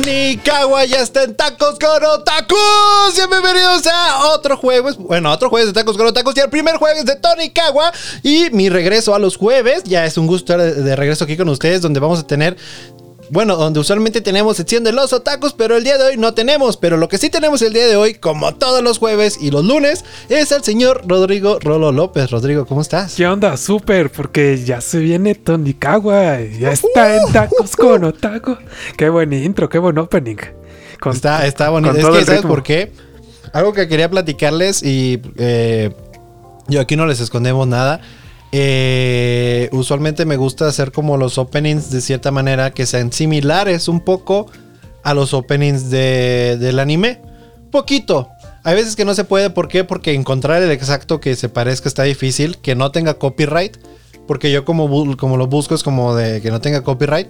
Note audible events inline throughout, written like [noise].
Tony Kawa ya está en Tacos con Otakus. Bienvenidos a otro jueves. Bueno, otro jueves de Tacos con Otakus y el primer jueves de Tony Kawa. Y mi regreso a los jueves. Ya es un gusto estar de regreso aquí con ustedes, donde vamos a tener bueno, donde usualmente tenemos sección de los otakus, pero el día de hoy no tenemos. Pero lo que sí tenemos el día de hoy, como todos los jueves y los lunes, es el señor Rodrigo Rolo López. Rodrigo, ¿cómo estás? ¿Qué onda? Súper, porque ya se viene Tonikawa. Ya está en tacos con otaku. Qué buen intro, qué buen opening. Con- está, está bonito. Es que, ¿sabes por qué? Algo que quería platicarles y eh, yo aquí no les escondemos nada. Eh, usualmente me gusta hacer como los openings de cierta manera que sean similares un poco a los openings de, del anime. Poquito. Hay veces que no se puede. ¿Por qué? Porque encontrar el exacto que se parezca está difícil. Que no tenga copyright. Porque yo como, como lo busco es como de que no tenga copyright.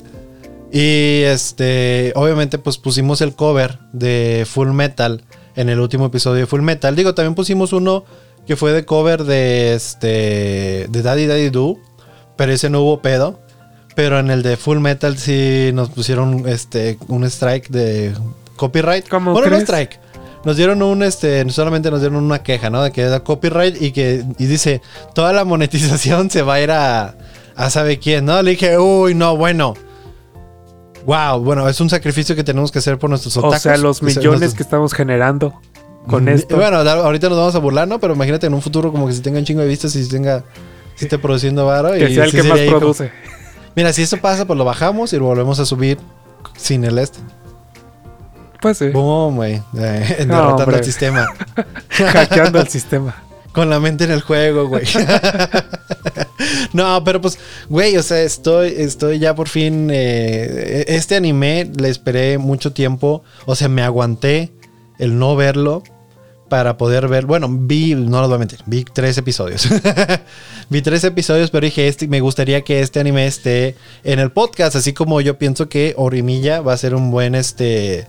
Y este, obviamente, pues pusimos el cover de Full Metal en el último episodio de Full Metal. Digo, también pusimos uno que fue de cover de este, de Daddy Daddy Do, pero ese no hubo pedo. Pero en el de Full Metal sí nos pusieron este, un strike de copyright. ¿Cómo bueno, no crees? strike. Nos dieron un, este, solamente nos dieron una queja, ¿no? De que era copyright y que, y dice, toda la monetización se va a ir a, a sabe quién, ¿no? Le dije, uy, no, bueno. Wow, bueno, es un sacrificio que tenemos que hacer por nuestros O otakus. sea, los O sea, millones nuestros- que estamos generando con Mm, esto. Bueno, ahorita nos vamos a burlar, ¿no? Pero imagínate en un futuro como que si tenga un chingo de vistas y si tenga... Si esté produciendo varo. que y sea el que más como- produce. [laughs] Mira, si esto pasa, pues lo bajamos y lo volvemos a subir sin el este. Pues sí. Boom, güey. Eh, [laughs] No, derrotando hombre. el sistema. [laughs] Hackeando el sistema. Con la mente en el juego, güey. no, pero pues, güey, o sea, estoy, estoy ya por fin. eh, este anime le esperé mucho tiempo. O sea, me aguanté el no verlo para poder ver. Bueno, vi, no lo voy a mentir, vi tres episodios. [laughs] vi tres episodios, pero dije, este, me gustaría que este anime esté en el podcast. Así como yo pienso que Orimilla va a ser un buen este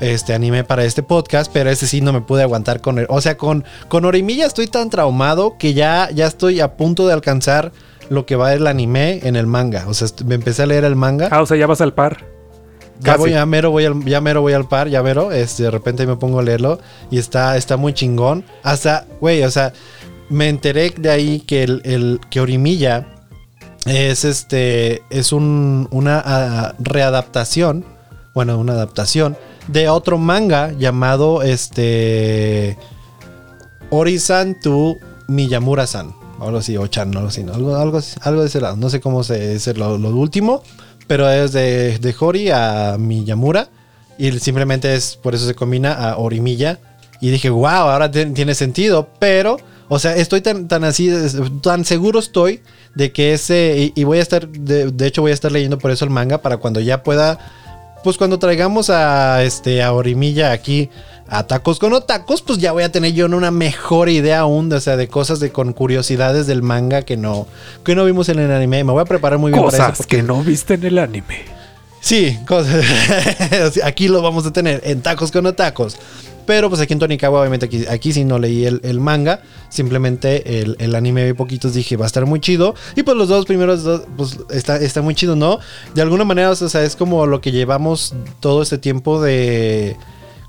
este anime para este podcast, pero ese sí no me pude aguantar con él. O sea, con, con Orimilla estoy tan traumado que ya, ya estoy a punto de alcanzar lo que va el anime en el manga. O sea, me empecé a leer el manga. Ah, o sea, ya vas al par. Ya, casi. voy, ya mero voy al, ya mero voy al par, ya mero. Este, de repente me pongo a leerlo y está, está muy chingón. Hasta, güey, o sea, me enteré de ahí que el, el- que Orimilla es este es un, una readaptación, bueno, una adaptación de otro manga llamado este Ori-san to Miyamura-san, o algo así, o Chan, algo así, ¿no? algo, algo, algo de ese lado, no sé cómo se es lo, lo último, pero es de, de Hori a Miyamura y simplemente es por eso se combina a Orimilla. Y dije, wow, ahora tiene sentido, pero, o sea, estoy tan, tan así, tan seguro estoy de que ese, y, voy a estar, de hecho voy a estar leyendo por eso el manga para cuando ya pueda, pues cuando traigamos a, este, a Orimilla aquí a Tacos con Otacos, pues ya voy a tener yo una mejor idea aún, o sea, de cosas de con curiosidades del manga que no, que no vimos en el anime. Me voy a preparar muy bien para Cosas eso. porque- que no viste en el anime. Sí, cosas. [laughs] aquí lo vamos a tener en tacos con tacos. Pero pues aquí en Tonikawa, obviamente aquí, aquí sí no leí el, el manga. Simplemente el, el anime vi poquitos, dije va a estar muy chido. Y pues los dos primeros, dos, pues está, está muy chido, ¿no? De alguna manera, o sea, es como lo que llevamos todo este tiempo de...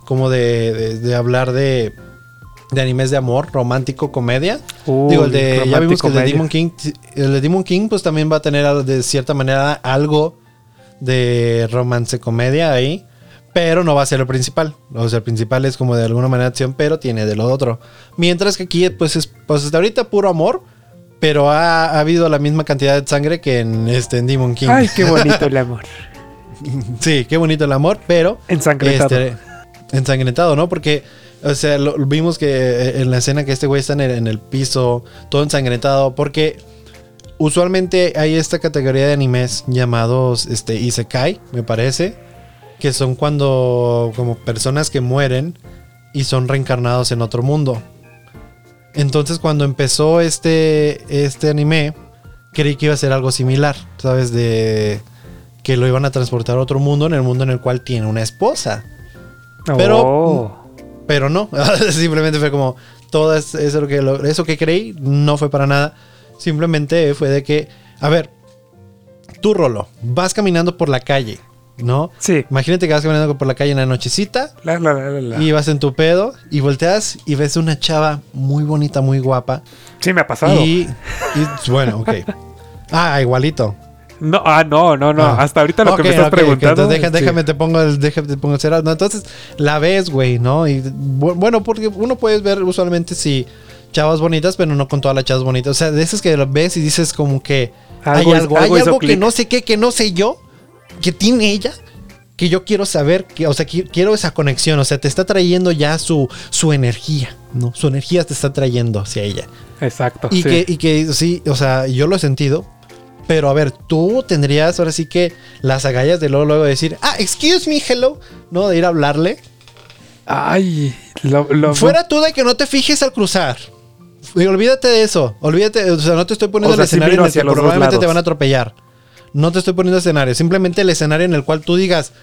Como de, de- de hablar de... De animes de amor, romántico, comedia. Digo, el de. Ya vimos que el de Demon King. El de Demon King, pues también va a tener de cierta manera algo de romance comedia ahí. Pero no va a ser el principal. O sea, el principal es como de alguna manera acción, pero tiene de lo otro. Mientras que aquí, pues, es, pues hasta ahorita puro amor. Pero ha, ha habido la misma cantidad de sangre que en, este, en Demon King. Ay, qué [laughs] bonito el amor. Sí, qué bonito el amor, pero. Ensangrentado. Este, ensangrentado, ¿no? Porque, o sea, lo- vimos que eh, en la escena que este güey está en el, en el piso, todo ensangrentado, porque usualmente hay esta categoría de animes llamados este, Isekai, me parece, que son cuando, como personas que mueren y son reencarnados en otro mundo. Entonces, cuando empezó este, este anime, creí que iba a ser algo similar, ¿sabes? De que lo iban a transportar a otro mundo, en el mundo en el cual tiene una esposa. Pero- Oh. Pero no, [laughs] simplemente fue como todo es- eso, que, lo- eso que creí no fue para nada. Simplemente fue de que, a ver, tú Rolo, vas caminando por la calle ¿no? Sí. Imagínate que vas caminando por la calle en la nochecita La, la, la, y vas en tu pedo y volteas y ves una chava muy bonita, muy guapa. Sí, me ha pasado. Y, y- bueno, ok. [laughs] Ah, igualito. No, ah, no, no, no. Ah. Hasta ahorita lo que me estás preguntando. entonces deja- sí. déjame, te pongo el, déjame, te pongo el cerrado. No, entonces la ves, güey, ¿no? Y bu- bueno, porque uno puede ver usualmente si chavas bonitas, pero no con todas las chavas bonitas. O sea, de esas que lo ves y dices como que Algo hay es- algo, hay algo que no sé qué, que no sé yo, que tiene ella. Que yo quiero saber, que, o sea, qui- quiero esa conexión, o sea, te está trayendo ya su, su energía, ¿no? Su energía te está trayendo hacia ella. Exacto. Y, sí. que, y que sí, o sea, yo lo he sentido. Pero a ver, tú tendrías ahora sí que las agallas de luego, luego decir, ah, excuse me, hello, ¿no? De ir a hablarle. Ay, lo, lo- Fuera tú de que no te fijes al cruzar. Y olvídate de eso. Olvídate, o sea, no te estoy poniendo O sea, el sí escenario en el que probablemente te van a atropellar. No te estoy poniendo escenario. Simplemente el escenario en el cual tú digas,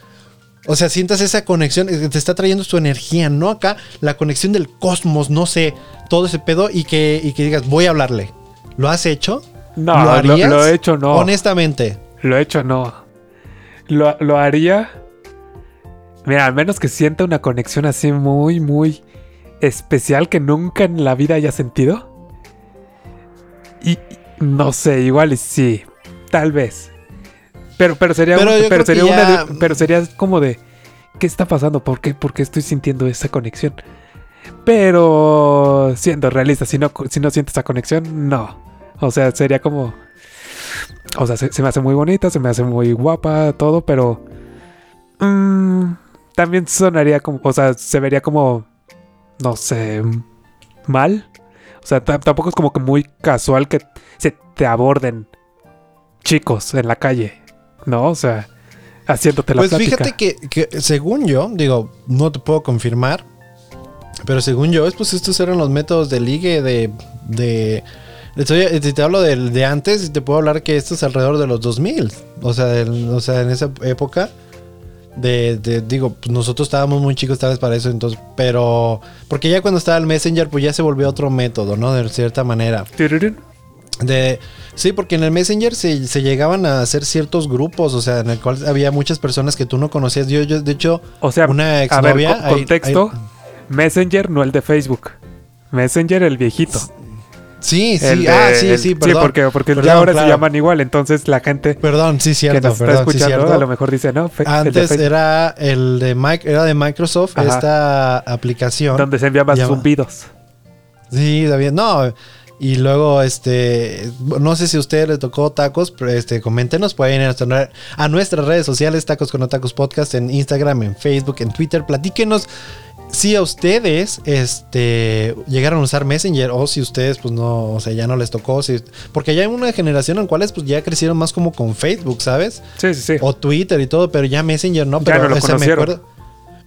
o sea, sientas esa conexión, eh, te está trayendo su energía, ¿no? Acá, la conexión del cosmos, no sé, todo ese pedo, y que, y que digas, voy a hablarle. ¿Lo has hecho? No, ¿Lo harías? lo he hecho, no. Honestamente. Lo he hecho, no. Lo, lo haría. Mira, al menos que sienta una conexión así muy, muy especial que nunca en la vida haya sentido. Y y no sé, igual y sí. Tal vez. Pero, pero sería, Pero un- sería una ya- pero sería como de ¿qué está pasando? ¿Por qué? ¿Por qué estoy sintiendo esa conexión? Pero siendo realista, si no, si no siento esa conexión, no. O sea, sería como. O sea, se, se me hace muy bonita, se me hace muy guapa, todo, pero. mm, también sonaría como. O sea, se vería como. No sé. Mal. O sea, ta- tampoco es como que muy casual que se te aborden chicos en la calle. ¿No? O sea, haciéndote la Pues plática. fíjate que, que según yo, digo, no te puedo confirmar, pero según yo, es pues estos eran los métodos de ligue de... de estoy- si te hablo del- de, antes, te puedo hablar que esto es alrededor de los 2000. O sea, del- o sea en esa época, de, de- digo, pues nosotros estábamos muy chicos tal vez para eso, entonces, pero... Porque ya cuando estaba el Messenger, pues ya se volvió otro método, ¿no? De cierta manera. De, sí, porque en el Messenger se, se llegaban a hacer ciertos grupos, o sea, en el cual había muchas personas que tú no conocías. Yo, yo de hecho, O sea, una a ver, exnovia. co- ahí- contexto. Messenger, no el de Facebook. Messenger, el viejito. sí, sí, de- ah, sí, el- sí, perdón. porque, porque Perdón, ya ahora claro. se llaman igual. Entonces la gente Perdón, sí, que cierto, nos está sí, escuchando cierto. a lo mejor dice, no, fe- Antes era el de Mike, era de Microsoft, Ajá. esta aplicación. donde se enviaban zumbidos. Sí, David, no. Y luego, este, no sé si a usted le tocó tacos, pero este, coméntenos, pueden ir a, nuestra- a nuestras redes sociales, Tacos con Tacos Podcast, en Instagram, en Facebook, en Twitter, platíquenos si a ustedes, este, llegaron a usar Messenger o si ustedes, pues no, o sea, ya no les tocó, si- porque ya hay una generación en cuales, pues ya crecieron más como con Facebook, ¿sabes? Sí, sí, sí. O Twitter y todo, pero ya Messenger no. Ya Pero, no lo o sea, me acuerdo-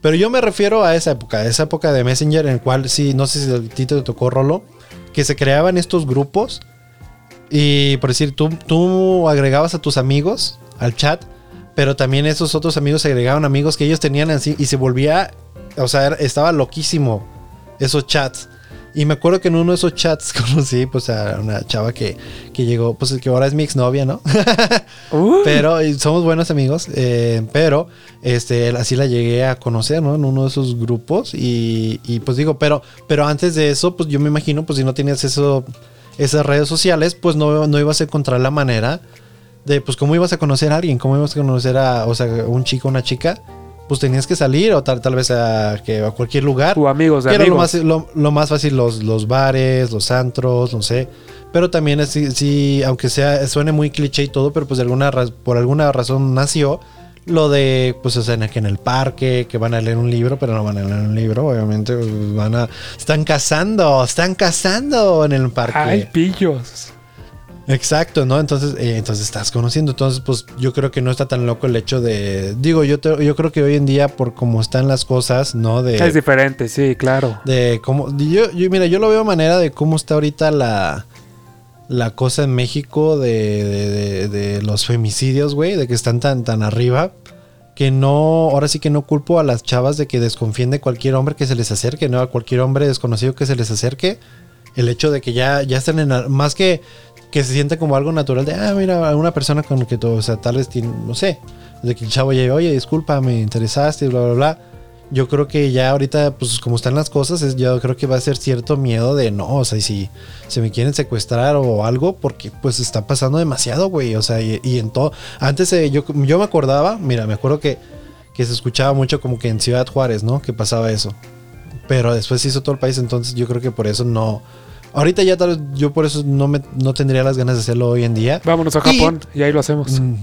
pero yo me refiero a esa época, a esa época de Messenger en el cual sí, no sé si a ti te tocó Rolo, que se creaban estos grupos y por decir, tú, tú agregabas a tus amigos al chat, pero también esos otros amigos agregaban amigos que ellos tenían así y se volvía, o sea, estaba loquísimo esos chats. Y me acuerdo que en uno de esos chats [laughs] conocí pues a una chava que, que llegó, pues que ahora es mi exnovia, ¿no? [laughs] Uh, Pero somos buenos amigos. eh, pero este, así la llegué a conocer, ¿no? En uno de esos grupos. Y, y, pues digo, pero, pero antes de eso, pues yo me imagino, pues si no tenías eso, esas redes sociales, pues no, no ibas a encontrar la manera de, pues, cómo ibas a conocer a alguien, cómo ibas a conocer a, o sea, un chico, una chica. Pues tenías que salir o tal, tal vez a, que a cualquier lugar. o amigos de Que era lo amigos. más, lo, lo más fácil, los, los bares, los antros, no sé. Pero también es, sí, sí, aunque sea, suene muy cliché y todo, pero pues de alguna por alguna razón nació lo de, pues, o sea, en- que en el parque, que van a leer un libro, pero no van a leer un libro, obviamente, pues, van a... Están cazando, están cazando en el parque. Ay, pillos. Exacto, ¿no? Entonces, eh, entonces estás conociendo. Entonces, pues yo creo que no está tan loco el hecho de. Digo, yo, te- yo creo que hoy en día, por cómo están las cosas, ¿no? De, Es diferente, sí, claro. de cómo. Yo, yo, mira, yo lo veo a manera de cómo está ahorita la. La cosa en México de, de, de- de los femicidios, güey, de que están tan, tan arriba. Que no, ahora sí que no culpo a las chavas de que desconfíen de cualquier hombre que se les acerque, ¿no? A cualquier hombre desconocido que se les acerque. El hecho de que ya, ya están en. Más que que se siente como algo natural de, ah, mira, una persona con que todo, o sea, tal vez tiene, no sé. de que el chavo llegue, oye, disculpa, me interesaste, bla, bla, bla. Yo creo que ya ahorita, pues como están las cosas, es- yo creo que va a ser cierto miedo de no, o sea, si se me quieren secuestrar o algo, porque pues está pasando demasiado, güey. O sea, y, y en todo. Antes eh, yo, yo me acordaba, mira, me acuerdo que, que se escuchaba mucho como que en Ciudad Juárez, ¿no? Que pasaba eso. Pero después se hizo todo el país, entonces yo creo que por eso no. Ahorita ya tal vez yo por eso no, me, no tendría las ganas de hacerlo hoy en día. Vámonos a Japón y ahí lo hacemos. Mm,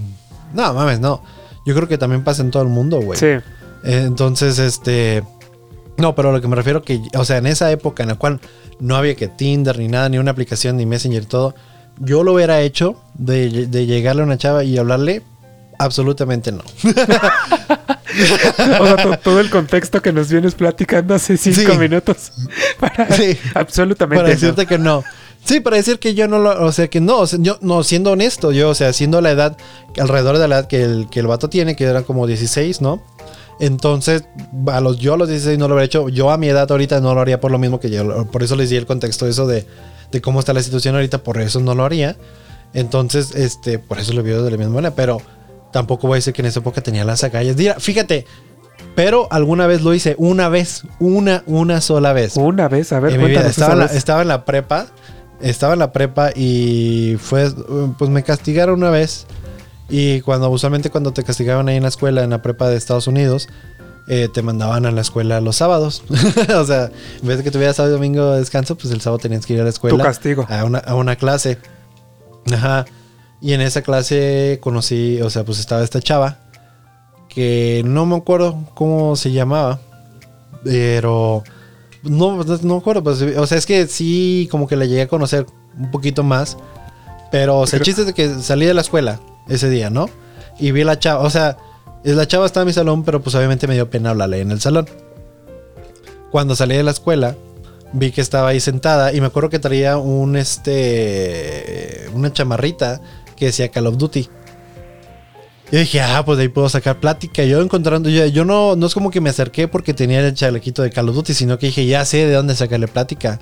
No, mames, no. Yo creo que también pasa en todo el mundo, güey. Sí. Eh, Entonces, este. No, pero lo que me refiero que, o sea, en esa época en la cual no había que Tinder ni nada, ni una aplicación, ni Messenger y todo, yo lo hubiera hecho de, de llegarle a una chava y hablarle. Absolutamente no. [laughs] O sea, to- todo el contexto que nos vienes platicando hace cinco Sí. minutos. [laughs] Para- Sí. Absolutamente. para no. decirte que no. Sí, para decir que yo no lo, o sea, que no, o sea, yo no, siendo honesto, yo, o sea, siendo la edad, alrededor de la edad que el, que el vato tiene, que eran como 16, ¿no? Entonces, a los, yo a los 16 no lo habría hecho, yo a mi edad ahorita no lo haría por lo mismo que yo, por eso les di el contexto eso de, de cómo está la situación ahorita, por eso no lo haría. Entonces, este, por eso lo vio de la misma manera, pero tampoco voy a decir que en esa época tenía las agallas. Mira, fíjate, pero alguna vez lo hice, una vez, una, una sola vez Una vez, a ver, en cuéntanos Estaba, esa la, vez. estaba en la prepa. Estaba en la prepa y fue. Pues me castigaron una vez. Y cuando usualmente cuando te castigaban ahí en la escuela, en la prepa de Estados Unidos, eh, te mandaban a la escuela los sábados. [laughs] o sea, en vez de que tuvieras sábado y domingo de descanso, pues el sábado tenías que ir a la escuela. Tu castigo. A una, a una clase. Ajá. Y en esa clase conocí, o sea, pues estaba esta chava. Que no me acuerdo cómo se llamaba. Pero. No, no me acuerdo. Pues, o sea, es que sí, como que la llegué a conocer un poquito más. Pero, o sea, el chiste es de que salí de la escuela ese día, ¿no? Y vi a la chava. O sea, la chava estaba en mi salón, pero pues obviamente me dio pena hablarle en el salón. Cuando salí de la escuela, vi que estaba ahí sentada y me acuerdo que traía un este una chamarrita que decía Call of Duty. Yo dije, ah, pues de ahí puedo sacar plática. Yo encontrando, yo, yo no, no es como que me acerqué porque tenía el chalequito de Call of Duty, sino que dije, ya sé de dónde sacarle plática.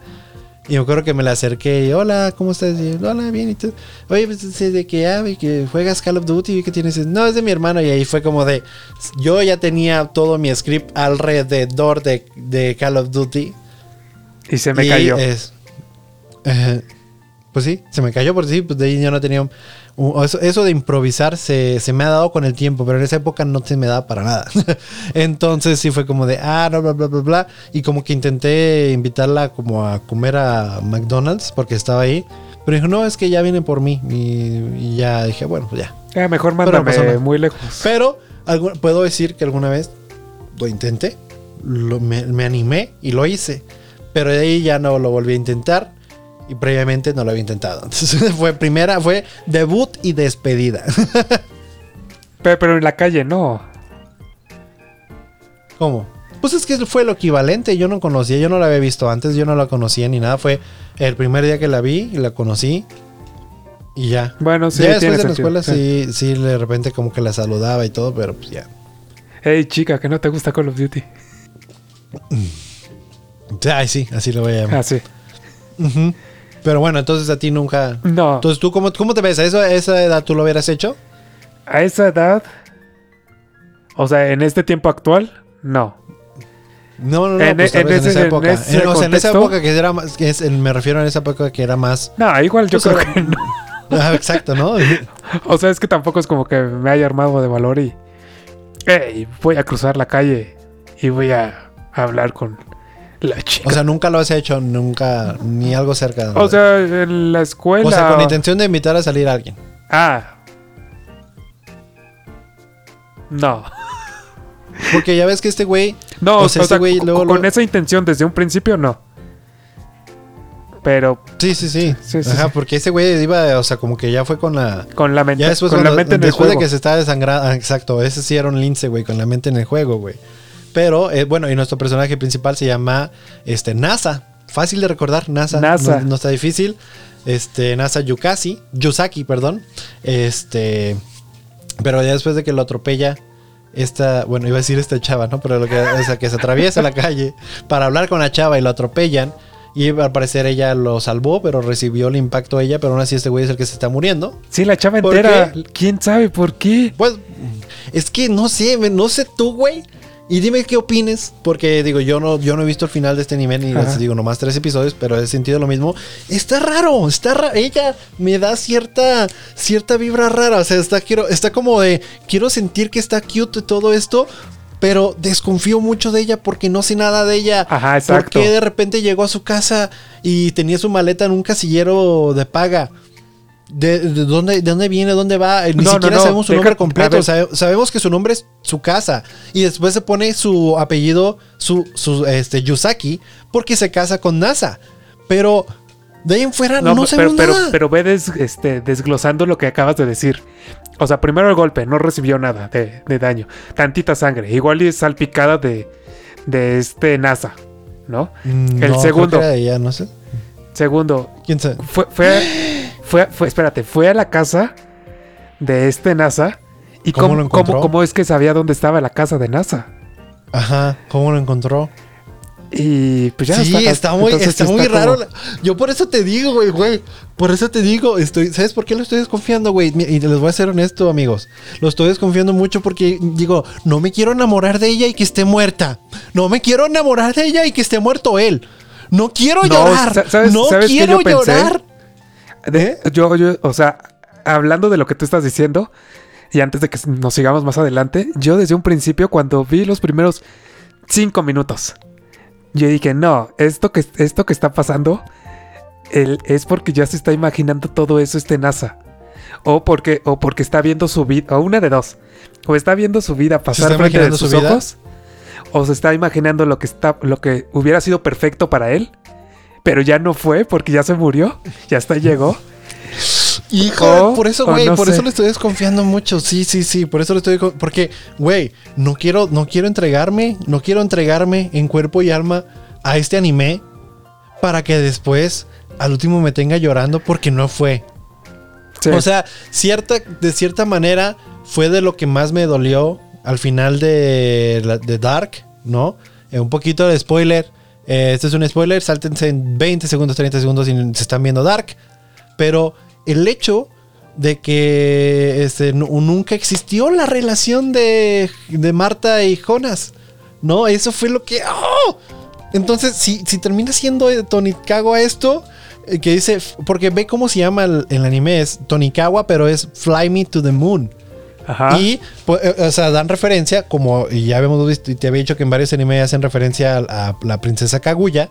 Y me acuerdo que me la acerqué y, hola, ¿cómo estás? Y, hola, bien, ¿y tú? Oye, pues de que, ah, vi que juegas Call of Duty, vi que tienes... No, es de mi hermano. Y ahí fue como de, yo ya tenía todo mi script alrededor de, de Call of Duty. Y se me Y cayó. es- eh, pues sí, se me cayó por sí, pues de ahí yo no tenía... un- eso, eso de improvisar se, se me ha dado con el tiempo, pero en esa época no se me daba para nada. [laughs] Entonces sí fue como de, ah, no, bla, bla, bla, bla. Y como que intenté invitarla como a comer a McDonald's porque estaba ahí. Pero dijo, no, es que ya vienen por mí. Y, y ya dije, bueno, pues ya. Ah, mejor mándame muy lejos. Pero puedo decir que alguna vez lo intenté, lo- me, me animé y lo hice. Pero de ahí ya no lo volví a intentar. Y previamente no lo había intentado. [laughs] Entonces fue primera, fue debut y despedida. [laughs] Pero, pero en la calle, no. ¿Cómo? Pues es que fue lo equivalente. Yo no conocía, yo no la había visto antes, yo no la conocía ni nada. Fue el primer día que la vi y la conocí. Y ya. Bueno, sí, ya después de la escuela sí, sí, de repente como que la saludaba y todo, pero pues ya. Hey, chica, que no te gusta Call of Duty. Ay, sí, así lo voy a llamar. Ah, sí. Pero bueno, entonces a ti nunca. No. Entonces, ¿tú cómo, cómo te ves? ¿A esa edad tú lo hubieras hecho? A esa edad. O sea, en este tiempo actual, no. No, no, no. En- pues en en, esa en época. ese En- o sea, en esa época que era más. que es- en- me refiero a esa época que era más. No, igual yo creo que no. [laughs] Ah, exacto, ¿no? [laughs] O sea, es que tampoco es como que me haya armado de valor y. Hey, voy a cruzar la calle y voy a hablar con la chica. O sea, nunca lo has hecho, nunca. Ni algo cerca. O sea, en la escuela. O sea, con intención de invitar a salir a alguien. Ah. No. Porque ya ves que este güey. No, O o sea, güey luego- con luego- esa intención desde un principio no. Pero Sí, sí, sí. Sí, sí, Ajá, sí. porque ese güey iba. O sea, como que ya fue con la. con la mente, Ya después, con la mente en el después de juego. que se estaba desangrando. ah, exacto, ese sí era un lince, güey, con la mente en el juego, güey. Pero, eh, bueno, y nuestro personaje principal se llama este, NASA. Fácil de recordar, NASA. NASA. No, no está difícil. Este, NASA Yukasi. Yusaki, perdón. Este. Pero ya después de que lo atropella. Esta, bueno, iba a decir esta chava, ¿no? Pero lo que, o sea, que se atraviesa la calle para hablar con la chava y lo atropellan. Y al parecer ella lo salvó, pero recibió el impacto ella. Pero aún así, este güey es el que se está muriendo. Sí, la chava ¿Por entera. ¿Quién sabe por qué? Pues Es que no sé, no sé tú, güey. Y dime qué opines, porque digo, yo no, yo no he visto el final de este anime, ni les digo nomás tres episodios, pero he sentido lo mismo. Está raro, está raro. Ella me da cierta, cierta vibra rara. O sea, está, quiero, está como de, quiero sentir que está cute todo esto, pero desconfío mucho de ella porque no sé nada de ella. Ajá, exacto. Porque de repente llegó a su casa y tenía su maleta en un casillero de paga. ¿De, dónde, de dónde viene? ¿Dónde va? Ni siquiera sabemos su nombre completo. sabemos que su nombre es su casa. Y después se pone su apellido, su, su este, Yusaki, porque se casa con NASA. Pero de ahí en fuera no, no sabemos pero, nada. Pero, ve este, desglosando lo que acabas de decir. O sea, primero el golpe, no recibió nada de, daño. Tantita sangre. Igual y salpicada de, de este NASA, ¿no? Mm, el segundo. no sé. Segundo. ¿Quién sabe? Fue, fue fue, fue, espérate, fue a la casa de este NASA. ¿Y cómo, lo encontró? Cómo, es que sabía dónde estaba la casa de NASA? Ajá, ¿cómo lo encontró? Y pues ya sí, está, muy, está muy raro. Yo por eso te digo, güey, güey. Por eso te digo, estoy, ¿sabes por qué lo estoy desconfiando, güey? Y les voy a ser honesto, amigos. Lo estoy desconfiando mucho porque digo, no me quiero enamorar de ella y que esté muerta. No me quiero enamorar de ella y que esté muerto él. No quiero llorar. no quiero llorar. Yo, yo, o sea, hablando de lo que tú estás diciendo, y antes de que nos sigamos más adelante, yo desde un principio, cuando vi los primeros cinco minutos, yo dije, no, esto que, esto que está pasando es porque ya se está imaginando todo eso este NASA. O porque, o porque está viendo su vida, o una de dos. O está viendo su vida pasar frente de sus ojos, o se está imaginando lo que, está, lo que hubiera sido perfecto para él pero ya no fue porque ya se murió, ya hasta llegó. Hijo, por eso, güey, por eso le estoy desconfiando mucho. Sí, sí, sí, por eso le estoy porque, güey, no quiero no quiero entregarme, no quiero entregarme en cuerpo y alma a este anime para que después al último me tenga llorando porque no fue. O sea, cierta de cierta manera fue de lo que más me dolió al final de, Dark, ¿no? Eh, un poquito de spoiler eh, este es un spoiler, sáltense en 20 segundos, 30 segundos si se están viendo Dark. Pero el hecho de que este, nunca existió la relación de, Marta y Jonas. ¿No? Eso fue lo que... ¡oh! Entonces, si, si termina siendo Tonikawa esto, eh, que dice... Porque ve cómo se llama el, el anime, es Tonikawa, pero es Fly Me to the Moon. Y, pues, eh, o sea, dan referencia, como ya habíamos visto y te había dicho que en varios animes hacen referencia a, la princesa Kaguya,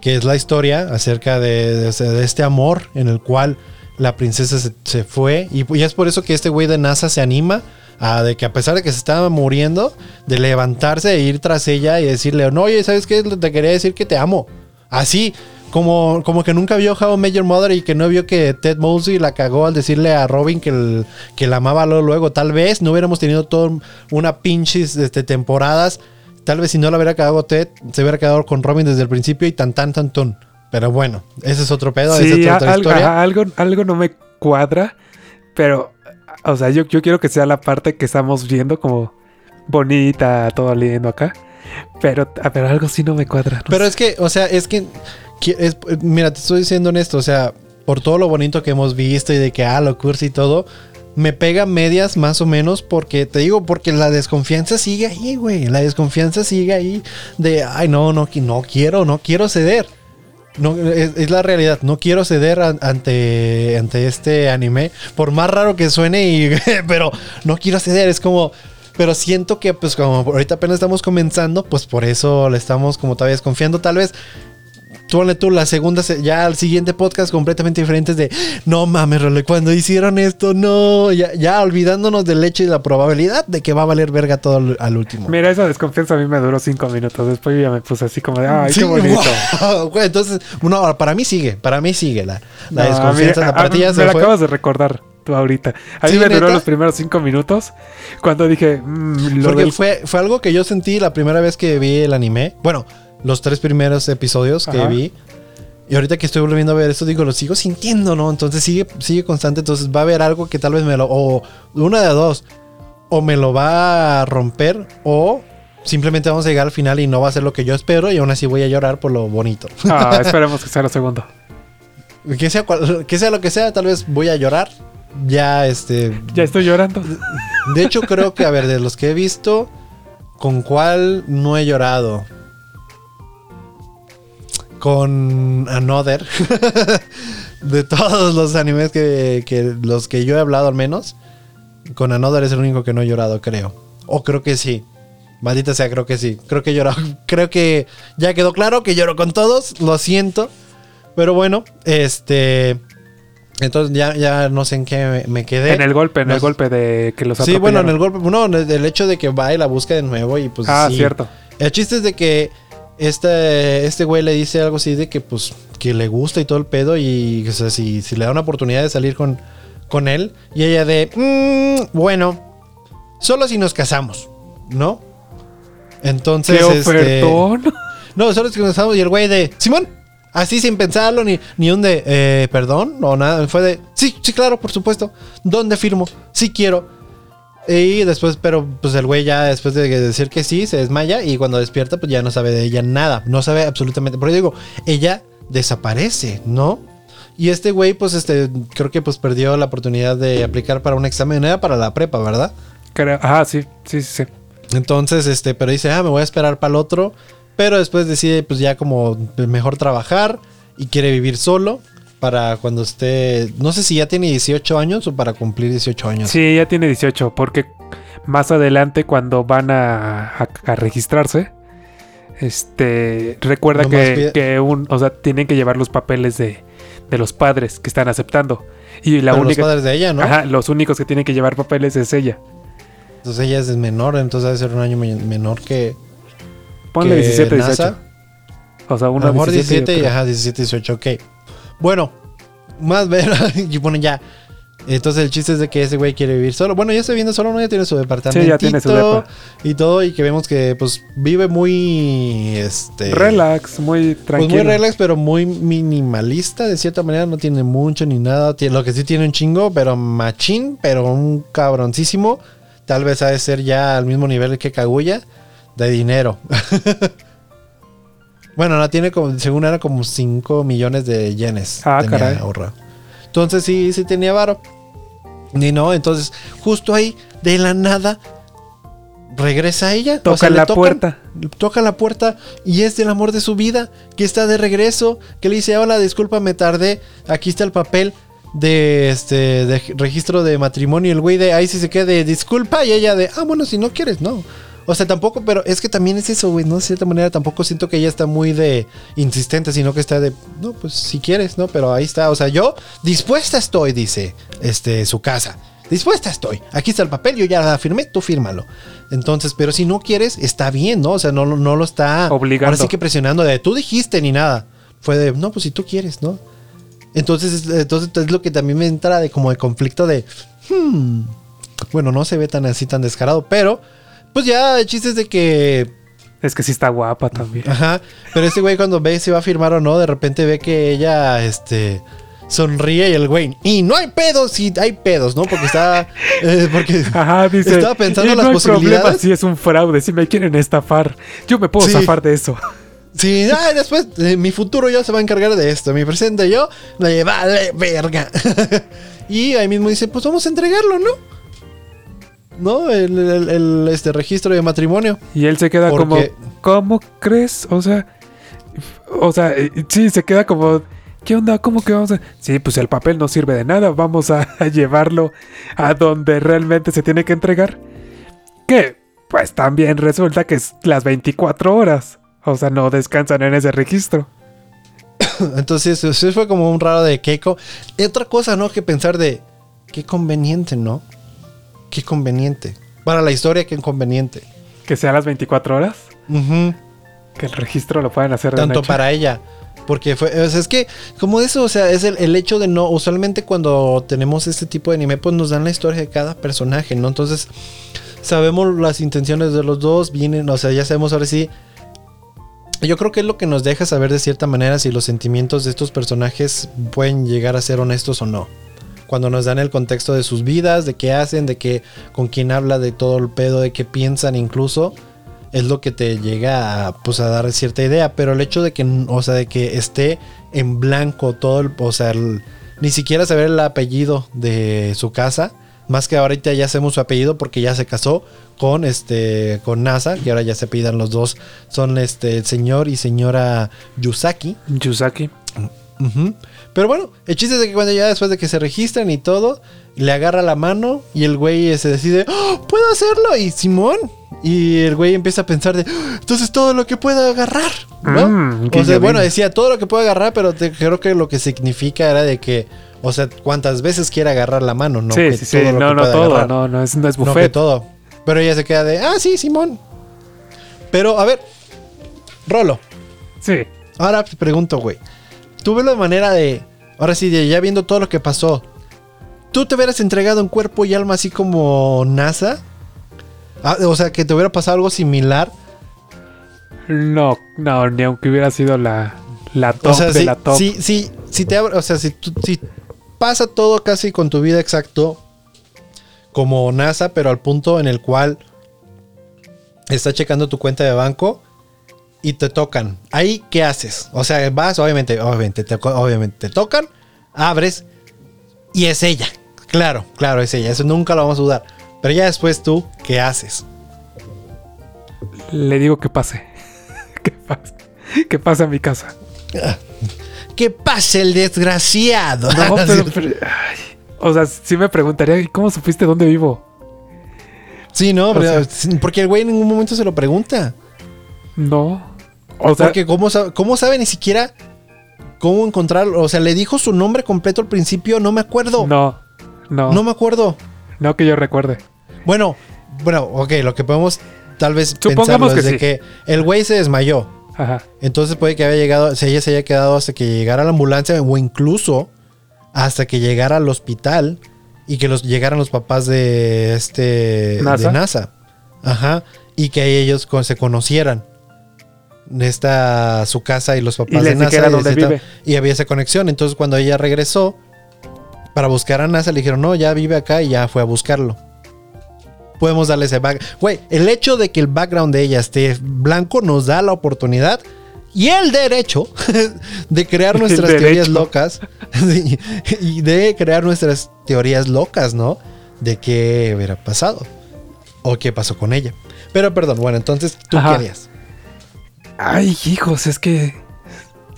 que es la historia acerca de, este amor en el cual la princesa se, fue. Y, y, es por eso que este güey de NASA se anima a de que a pesar de que se estaba muriendo, de levantarse e ir tras ella y decirle, no, oye, ¿sabes qué? Te quería decir que te amo. Así, como, como que nunca vio How Major Mother y que no vio que Ted Mosby la cagó al decirle a Robin que, que la amaba luego. Tal vez no hubiéramos tenido toda una pinches este, temporadas. Tal vez si no la hubiera cagado Ted, se hubiera quedado con Robin desde el principio y tan tan tan ton. Pero bueno, ese es otro pedo, sí, es otra historia. Algo, algo no me cuadra, pero, o sea, yo, yo quiero que sea la parte que estamos viendo como bonita, todo lindo acá. Pero, pero algo sí no me cuadra. pero es que, o sea, es que mira, te estoy diciendo esto, o sea, por todo lo bonito que hemos visto y de que, ah, lo cursi y todo, me pega medias más o menos porque, te digo, porque la desconfianza sigue ahí, güey. La desconfianza sigue ahí de, ay, no, no, no quiero, no quiero ceder. No, es, la realidad, no quiero ceder ante, ante este anime, por más raro que suene, y, [laughs] pero no quiero ceder, es como, pero siento que pues como ahorita apenas estamos comenzando, pues por eso le estamos como todavía desconfiando, tal vez tú tú la segunda, ya al siguiente podcast completamente diferentes de, no mames, Role, cuando hicieron esto, no, ya, ya olvidándonos del hecho y la probabilidad de que va a valer verga todo al, último. Mira, esa desconfianza a mí me duró cinco minutos, después ya me puse así como de, ay, qué bonito. [laughs] entonces, no, para mí sigue, para mí sigue la, la desconfianza. la partida me la acabas de recordar tú ahorita. A mí me duró los primeros cinco minutos cuando dije... Mm, Porque fue, fue algo que yo sentí la primera vez que vi el anime. Bueno, los tres primeros episodios que vi. Y ahorita que estoy volviendo a ver esto, digo, lo sigo sintiendo, ¿no? Entonces sigue, sigue constante. Entonces va a haber algo que tal vez me lo. O una de dos. O me lo va a romper. O simplemente vamos a llegar al final y no va a ser lo que yo espero. Y aún así voy a llorar por lo bonito. Ah, [laughs] esperemos que sea lo segundo. Que sea, que sea lo que sea, tal vez voy a llorar. ya este. Ya estoy llorando. De hecho, creo que, a ver, de los que he visto, ¿con cuál no he llorado? Con Another. [laughs] de todos los animes que, que los que yo he hablado al menos. Con Another es el único que no he llorado, creo. O creo que sí. Maldita sea, creo que sí. Creo que lloro. [laughs] Creo que ya quedó claro que lloro con todos. Lo siento. Pero bueno, este. Entonces ya, ya no sé en qué me, quedé. En el golpe, en el golpe de que los Sí, bueno, en el golpe. No, el hecho de que va y la busca de nuevo y pues. Ah, sí. cierto. El chiste es de que este, este güey le dice algo así de que pues que le gusta y todo el pedo y o sea, si, si le da una oportunidad de salir con, con él y ella de, "Mm, bueno, solo si nos casamos, ¿no? Entonces, ¡Qué este, ofertón! [laughs] no, solo si nos casamos y el güey de, Simón, así sin pensarlo ni, ni un de, "Eh, perdón, o nada, fue de, sí, sí, claro, por supuesto, ¿dónde firmo? Sí quiero. Y después, pero pues el güey ya después de decir que sí, se desmaya y cuando despierta pues ya no sabe de ella nada, no sabe absolutamente. Por eso digo, ella desaparece, ¿no? Y este güey pues este creo que pues perdió la oportunidad de aplicar para un examen, era para la prepa, ¿verdad? Creo- Ah, sí, sí, sí. sí. Entonces, este, pero dice, ah, me voy a esperar para el otro. Pero después decide, pues ya como mejor trabajar y quiere vivir solo para cuando esté, no sé si ya tiene 18 años o para cumplir 18 años. Sí, ya tiene 18, porque más adelante cuando van a, a- a registrarse, este, recuerda que, que un, o sea, tienen que llevar los papeles de, de los padres que están aceptando. Y la Pero única, los padres de ella, ¿no? ajá, los únicos que tienen que llevar papeles es ella. Entonces ella es menor, entonces debe ser un año me- menor que, Ponle que 17, NASA. 18. O sea, A uno lo mejor 17, yo y creo. ajá, 17, 18, ok. Bueno, más ver, [laughs] y bueno, ya. Entonces el chiste es de que ese güey quiere vivir solo. Bueno, ya está viviendo solo, ¿no? Ya tiene su departamento. Sí, ya tiene su depa. Y todo, y que vemos que pues vive muy, este... Relax, muy Pues tranquilo. muy relax, pero muy minimalista de cierta manera. No tiene mucho ni nada. Tiene, lo que sí tiene un chingo, pero machín, pero un cabroncísimo. Tal vez ha de ser ya al mismo nivel que Kaguya de dinero. [laughs] bueno, no tiene como, según era como 5 millones de yenes. Ah, tenía caray. ahorrado. Entonces sí, sí tenía varo. Y no, entonces justo ahí, de la nada, regresa ella. O Toca le la tocan- puerta. toca la puerta y es el amor de su vida que está de regreso, que le dice, hola, disculpa, me tardé, aquí está el papel de este de registro de matrimonio, el güey de ahí sí se queda de disculpa y ella de, ah, bueno, si no quieres, no. O sea, tampoco, pero es que también es eso, güey, ¿no? De cierta manera tampoco siento que ella está muy de insistente, sino que está de, no, pues si quieres, ¿no? Pero ahí está, o sea, yo dispuesta estoy, dice, este, su casa. Dispuesta estoy. Aquí está el papel, yo ya la firmé, tú fírmalo. Entonces, pero si no quieres, está bien, ¿no? O sea, no, lo- no lo está Obligando. Ahora sí que presionando de tú dijiste ni nada. Fue de, no, pues si tú quieres, ¿no? Entonces, es- entonces es lo que también me entra de como de conflicto de, hmm, bueno, no se ve tan así tan descarado, pero pues ya el chiste es de que Es que sí está guapa también. Ajá. Pero ese güey cuando ve si va a firmar o no, de repente ve que ella, este, sonríe y el güey, y no hay pedos, y hay pedos, ¿no? Porque está, [laughs] eh, porque Ajá, dice. estaba pensando "Y en no las hay posibilidades. problema si es un fraude, si me quieren estafar. Yo me puedo Sí. zafar de eso. Sí, ay, después eh, mi futuro yo se va a encargar de esto, mi presente yo, le vale verga. [laughs] y ahí mismo dice, pues vamos a entregarlo, ¿no? ¿No? El, el- el, este registro de matrimonio. Y él se queda como, ¿cómo crees? O sea, o sea, eh, sí, se queda como, ¿qué onda? ¿Cómo que vamos a...? Sí, pues el papel no sirve de nada, vamos a, [laughs] a llevarlo a donde realmente se tiene que entregar. Que, pues también resulta que es las 24 horas. O sea, no descansan en ese registro. [coughs] Entonces, eso fue como un raro de Keiko. Y otra cosa, ¿no? Que pensar de, qué conveniente, ¿no? Qué conveniente. Para la historia, qué conveniente. Que sea las 24 horas. Que el registro lo puedan hacer de Tanto para ella. Porque fue, o sea, es que, como eso, o sea, es el, el hecho de no, usualmente cuando tenemos este tipo de anime, pues nos dan la historia de cada personaje, ¿no? Entonces, sabemos las intenciones de los dos, vienen, o sea, ya sabemos ahora sí. Yo creo que es lo que nos deja saber de cierta manera si los sentimientos de estos personajes pueden llegar a ser honestos o no. Cuando nos dan el contexto de sus vidas, de qué hacen, de qué, con quién habla, de todo el pedo, de qué piensan incluso es lo que te llega a, pues, a dar cierta idea. Pero el hecho de que, o sea, de que esté en blanco todo el, o sea, el- ni siquiera saber el apellido de su casa. Más que ahorita ya hacemos su apellido porque ya se casó con este con NASA, y ahora ya se pidan los dos. Son este el señor y señora Yusaki. Yusaki. Pero bueno, el chiste es de que cuando ya después de que se registran y todo, le agarra la mano y el güey se decide, "¡Oh, puedo hacerlo. Y Simón. Y el güey empieza a pensar de, "Oh, entonces todo lo que pueda agarrar. ¿no? Mm, o sea, guiño, bueno, decía todo lo que pueda agarrar, pero te- creo que lo que significa era de que, o sea, cuántas veces quiere agarrar la mano, no sí, que sí, sí. todo lo No, que no pueda todo. agarrar. No, no es, no es No que todo. Pero ella se queda de, ah, sí, Simón. Pero, a ver, Rolo, sí. ahora te pregunto, güey. Tú ves la manera de, ahora sí, de ya viendo todo lo que pasó. ¿Tú te hubieras entregado en cuerpo y alma así como NASA? Ah, o sea, que te hubiera pasado algo similar. No, no, ni aunque hubiera sido la, la top o sea, de si, la top. si, si, si te o sea, si, si pasa todo casi con tu vida exacto como NASA, pero al punto en el cual está checando tu cuenta de banco y te tocan. Ahí, ¿qué haces? O sea, vas, obviamente, obviamente, te, obviamente te tocan, abres y es ella. Claro, claro, es ella. Eso nunca lo vamos a dudar. Pero ya después tú, ¿qué haces? Le digo que pase. [laughs] que pase. Que pase a mi casa. [laughs] ¿Qué pasa el desgraciado? No, [laughs] pero, pero- ay. O sea, sí me preguntaría, ¿y ¿cómo supiste dónde vivo? Sí, no, pero- sea- porque el güey en ningún momento se lo pregunta. No. O sea, porque ¿cómo sabe, cómo sabe ni siquiera cómo encontrarlo? O sea, le dijo su nombre completo al principio, no me acuerdo. No, no, no, me acuerdo. no que yo recuerde. Bueno, bueno, ok, lo que podemos tal vez Supongamos pensarlo es que de sí. que el güey se desmayó. Ajá. Entonces puede que haya llegado, si ella se haya quedado hasta que llegara la ambulancia o incluso hasta que llegara al hospital y que los llegaran los papás de este NASA. de NASA. Ajá, y que ellos con- se conocieran. Esta su casa y los papás Y de NASA y, vive. había esa conexión. Entonces cuando ella regresó para buscar a NASA le dijeron, "No, ya vive acá" y ya fue a buscarlo. Podemos darle ese back. Güey, el hecho de que el background de ella esté blanco nos da la oportunidad y el derecho [laughs] de crear [laughs] nuestras teorías locas [laughs] y de crear nuestras teorías locas, ¿no? De qué hubiera pasado o qué pasó con ella. Pero perdón, bueno, entonces tú Ajá. qué harías? Ay, hijos, es que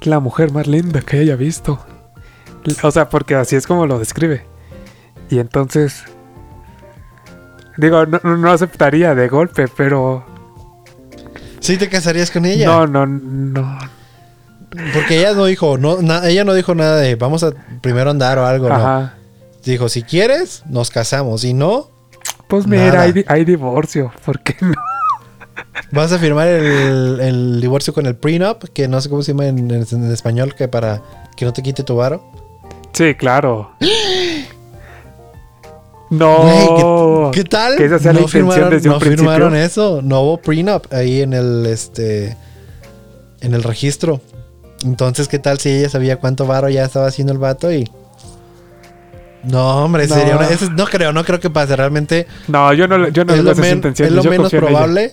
la mujer más linda que haya visto. O sea, porque así es como lo describe. Y entonces, digo, no, no aceptaría de golpe, pero ¿Sí te casarías con ella? no, no, no. Porque ella no dijo, no, na- ella no dijo nada de vamos a primero andar o algo, no. Dijo, si quieres, nos casamos. Si no, Pues mira, hay divorcio, ¿por qué no? Vas a firmar el, el divorcio con el prenup, que no sé cómo se llama en, en- en español, que para que no te quite tu varo. Sí, claro. No. ¿qué, qué tal? Que esa sea la intención firmaron, desde un no firmaron principio. eso. No hubo prenup ahí en el este en el registro. Entonces, ¿qué tal si ella sabía cuánto varo ya estaba haciendo el vato y no, hombre, No. sería una- eso no creo, no creo que pase. Realmente No, yo no, yo no es le lo, men- es lo yo menos probable.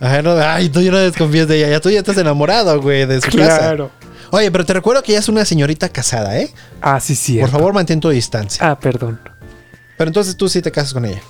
Ajá, no, ay, tú ya no desconfías de ella. Ya tú ya estás enamorado, güey, de su casa. Claro. Oye, pero te recuerdo que ella es una señorita casada, ¿eh? Ah, sí, sí. Por favor, mantén tu distancia. Ah, perdón. Pero entonces tú sí te casas con ella.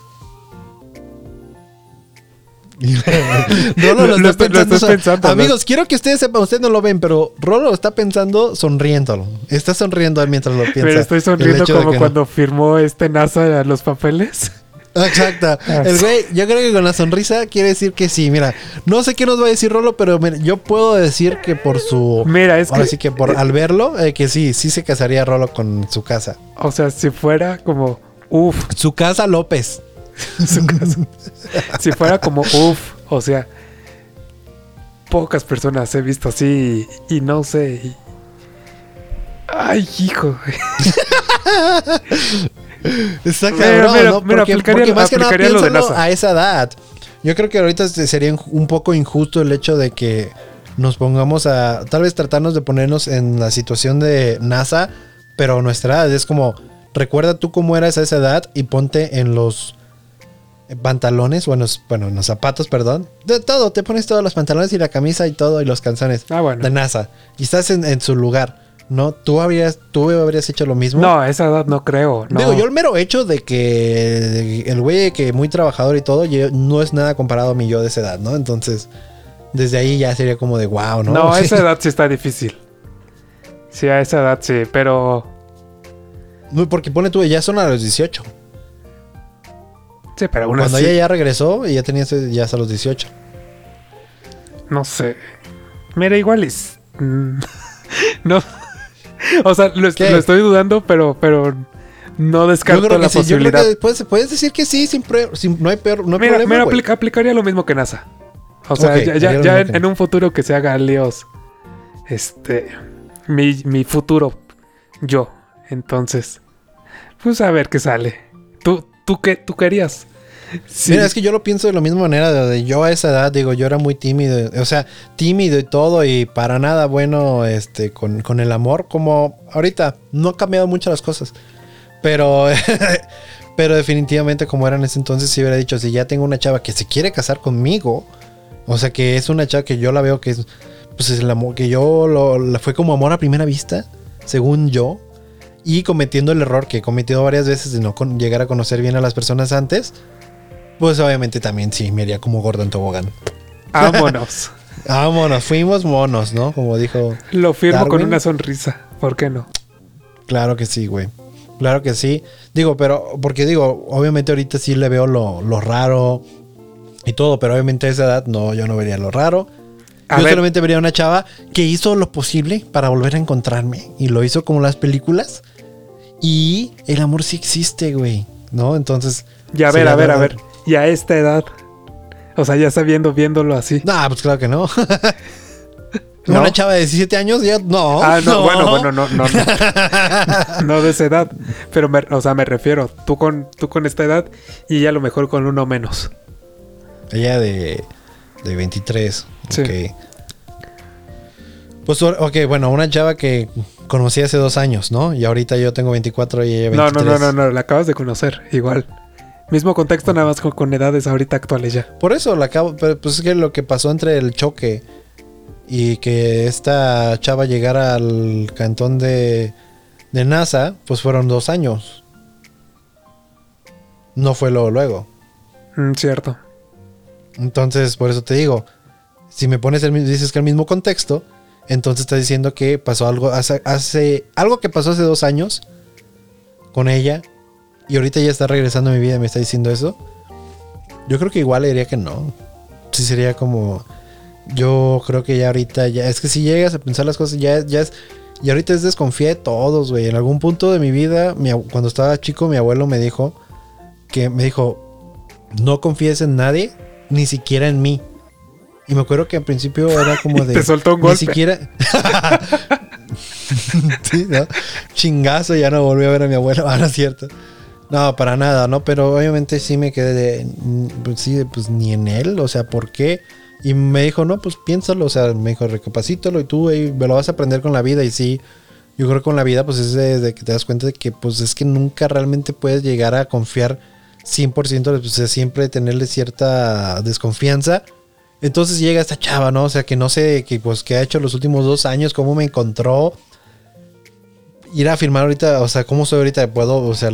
[laughs] Rolo lo, Lo- lo está estoy- lo pensando. estoy pensando, ¿no? Amigos, quiero que ustedes sepan, ustedes no lo ven, pero Rolo lo está pensando sonriéndolo. Está sonriendo mientras lo piensa. Pero estoy sonriendo como no. cuando firmó este NASA los papeles. [laughs] Exacto. El güey, yo creo que con la sonrisa quiere decir que sí. Mira, no sé qué nos va a decir Rolo, pero mira, yo puedo decir que por su. Mira, es Ahora que, sí que por al verlo, eh, que sí, sí se casaría Rolo con su casa. o sea, si fuera como, uff, Su casa López. [laughs] su casa. si fuera como, uff, o sea, pocas personas he visto así y, y no sé. y- Ay, hijo. [laughs] [laughs] Está cabrón, mira, ¿no? mira, Porque, aplicaría- porque más que nada de piénsalo NASA. a esa edad. Yo creo que ahorita se- sería un poco injusto el hecho de que nos pongamos a tal vez tratarnos de ponernos en la situación de NASA, pero nuestra edad es como recuerda tú cómo eras a esa edad y ponte en los pantalones o en los, bueno, en los zapatos, perdón. De todo, te pones todos los pantalones y la camisa y todo y los calzones Ah, bueno. de NASA y estás en, en su lugar. ¿No? ¿Tú habrías, tú habrías hecho lo mismo? No, a esa edad no creo. No. Digo, yo el mero hecho de que el güey que muy trabajador y todo, yo- no es nada comparado a mi yo de esa edad, ¿no? Entonces, desde ahí ya sería como de wow, ¿no? No, a [laughs] esa edad sí está difícil. Sí, a esa edad sí, pero. No, Porque pone tú, ya son a los 18. Sí, pero aún Cuando así, ella ya regresó, ya tenía ya hasta los 18. No sé. Mira, igual es. [laughs] no. [laughs] O sea, lo, est- ¿Qué? lo estoy dudando, pero, pero no Yo descarto la yo creo posibilidad. que puedes, puedes decir que sí, sin, sin- no hay, peor, no hay Mira, problema. mira, aplica- aplicaría lo mismo que NASA. O sea, ya, ya- en, un futuro que se haga líos. Este. Mi, mi futuro. Yo. Entonces. Pues a ver qué sale. ¿Tú, tú qué tú querías? Mira, es que yo lo pienso de la misma manera. Yo a esa edad, digo, yo era muy tímido. O sea, tímido y todo. Y para nada bueno este, con, con el amor. Como ahorita, no ha cambiado mucho las cosas. Pero, [laughs] pero definitivamente, como era en ese entonces, si hubiera dicho: si ya tengo una chava que se quiere casar conmigo. O sea, que es una chava que yo la veo que es. Pues es el amor. Que yo lo, la- fue como amor a primera vista. Según yo. Y cometiendo el error que he cometido varias veces de no llegar a conocer bien a las personas antes. Pues obviamente también sí, me haría como gordo en tobogán. Vámonos. Vámonos, [laughs] fuimos monos, ¿no? Como dijo. Lo firmo con una sonrisa. ¿Por qué no? Claro que sí, güey. Claro que sí. Digo, pero, porque digo, obviamente ahorita sí le veo lo, lo raro y todo, pero obviamente a esa edad no, yo no vería lo raro. A yo ver. solamente vería una chava que hizo lo posible para volver a encontrarme y lo hizo como las películas. Y el amor sí existe, güey, ¿no? Entonces. Ya, a ver, a ver, a ver. Y a esta edad. O sea, ya sabiendo, viéndolo así. No, pues claro que no. [laughs] ¿No? Una chava de 17 años, ya no. ah, no, bueno, bueno, no, no, no. [laughs] no de esa edad. Pero, me- o sea, me refiero, tú con, tú con esta edad y ella a lo mejor con uno menos. Ella de, de 23. Sí. Ok. Pues, ok, bueno, una chava que conocí hace dos años, ¿no? Y ahorita yo tengo 24 y ella No, 23. no, no, no, no, la acabas de conocer, igual. Mismo contexto, nada más con, con edades ahorita actuales ya. Por eso la acabo. Pero pues es que lo que pasó entre el choque y que esta chava llegara al cantón de, de NASA, pues fueron dos años. No fue luego, luego. Mm, cierto. Entonces, por eso te digo, si me pones el dices que el mismo contexto, entonces estás diciendo que pasó algo hace, hace- algo que pasó hace dos años con ella y ahorita ya está regresando a mi vida y me está diciendo eso. Yo creo que igual le diría que no. Sí sería como yo creo que ya ahorita ya es que si llegas a pensar las cosas ya ya es y ahorita es desconfía de todos, güey. En algún punto de mi vida, mi cuando estaba chico, mi abuelo me dijo que me dijo, "No confíes en nadie, ni siquiera en mí." Y me acuerdo que al principio era como [laughs] de Te soltó un ni golpe. siquiera [laughs] [laughs] Sí, ¿no? Chingazo, ya no volví a ver a mi abuelo. Ah, no es cierto. No, para nada, ¿no? Pero obviamente sí me quedé de. Pues sí, pues ni en él, o sea, ¿por qué? Y me dijo, no, pues piénsalo, o sea, me dijo, recapacítalo y tú ahí me lo vas a aprender con la vida. Y sí, yo creo que con la vida, pues es de, de que te das cuenta de que, pues es que nunca realmente puedes llegar a confiar 100%, pues es siempre tenerle cierta desconfianza. Entonces llega esta chava, ¿no? O sea, que no sé, que pues que ha hecho los últimos dos años, cómo me encontró. Ir a firmar ahorita, o sea, cómo soy ahorita, puedo, o sea,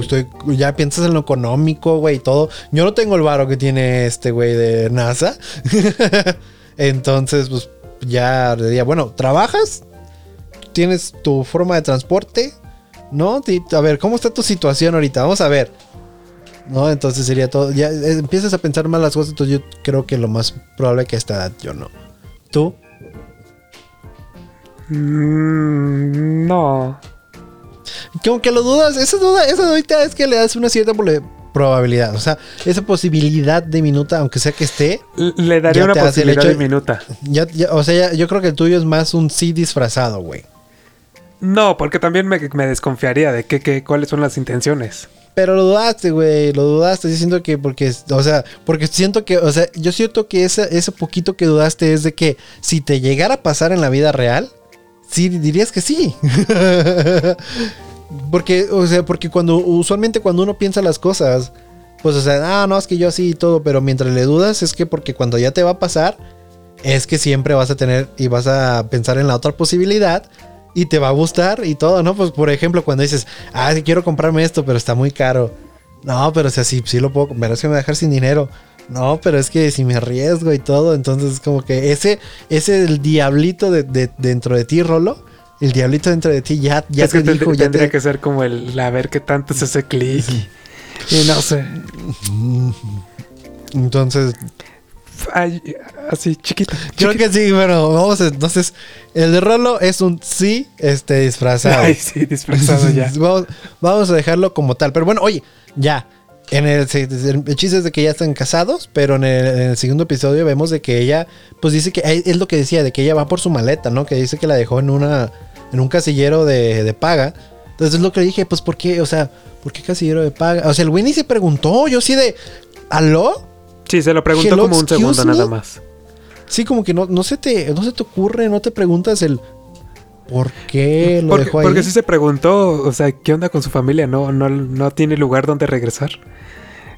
estoy, ya piensas en lo económico, güey, todo. Yo no tengo el varo que tiene este güey de NASA. [laughs] Entonces, pues ya le diría, bueno, ¿trabajas? ¿Tienes tu forma de transporte? ¿No? A ver, ¿cómo está tu situación ahorita? Vamos a ver. ¿No? Entonces sería todo. Ya eh, empiezas a pensar mal las cosas, entonces yo creo que lo más probable que a esta edad yo no. ¿Tú? Mm, no. Como que lo dudas, esa duda, esa es que le das una cierta probabilidad. O sea, esa posibilidad de minuta, aunque sea que esté, Le daría una posibilidad de minuta. ya, ya- o sea, ya- yo creo que el tuyo es más un sí disfrazado, güey. No, porque también me, me desconfiaría de qué, qué, cuáles son las intenciones. Pero lo dudaste, güey, lo dudaste. Diciendo que porque, o sea, porque siento que, o sea, yo siento que ese, ese poquito que dudaste es de que si te llegara a pasar en la vida real, sí dirías que sí. [laughs] porque, o sea, porque cuando, usualmente cuando uno piensa las cosas, pues, o sea, ah, no, es que yo sí y todo, pero mientras le dudas es que porque cuando ya te va a pasar, es que siempre vas a tener y vas a pensar en la otra posibilidad y te va a gustar y todo, ¿no? Pues por ejemplo, cuando dices, ah, quiero comprarme esto, pero está muy caro. No, pero o sea, sí, sí lo puedo, pero es que me voy a dejar sin dinero. No, pero es que si me arriesgo y todo, entonces es como que ese, ese el diablito de, de- dentro de ti, Rolo. El diablito dentro de ti ya, ya es que te tendr- dijo, ya tendría te- que ser como el a ver qué tanto es ese clic. Y no sé. Entonces, Ay, así, chiquito. creo que sí, bueno, vamos a- entonces, el de Rolo es un sí, este, disfrazado. Ay, sí, disfrazado ya. [laughs] vamos, vamos a dejarlo como tal. Pero bueno, oye, ya. En el, el chiste es de que ya están casados, pero en el, en el segundo episodio vemos de que ella, pues dice que es lo que decía, de que ella va por su maleta, ¿no? Que dice que la dejó en una, en un casillero de, de paga. Entonces es lo que le dije, pues ¿por qué? O sea, ¿por qué casillero de paga? O sea, el ni se preguntó, yo sí de, ¿aló? Sí, se lo preguntó Hello, como un segundo me. nada más. Sí, como que no, no se te, no se te ocurre, no te preguntas el por qué lo Porque, dejó ahí. porque sí se preguntó, o sea, ¿qué onda con su familia? No, no, no tiene lugar donde regresar.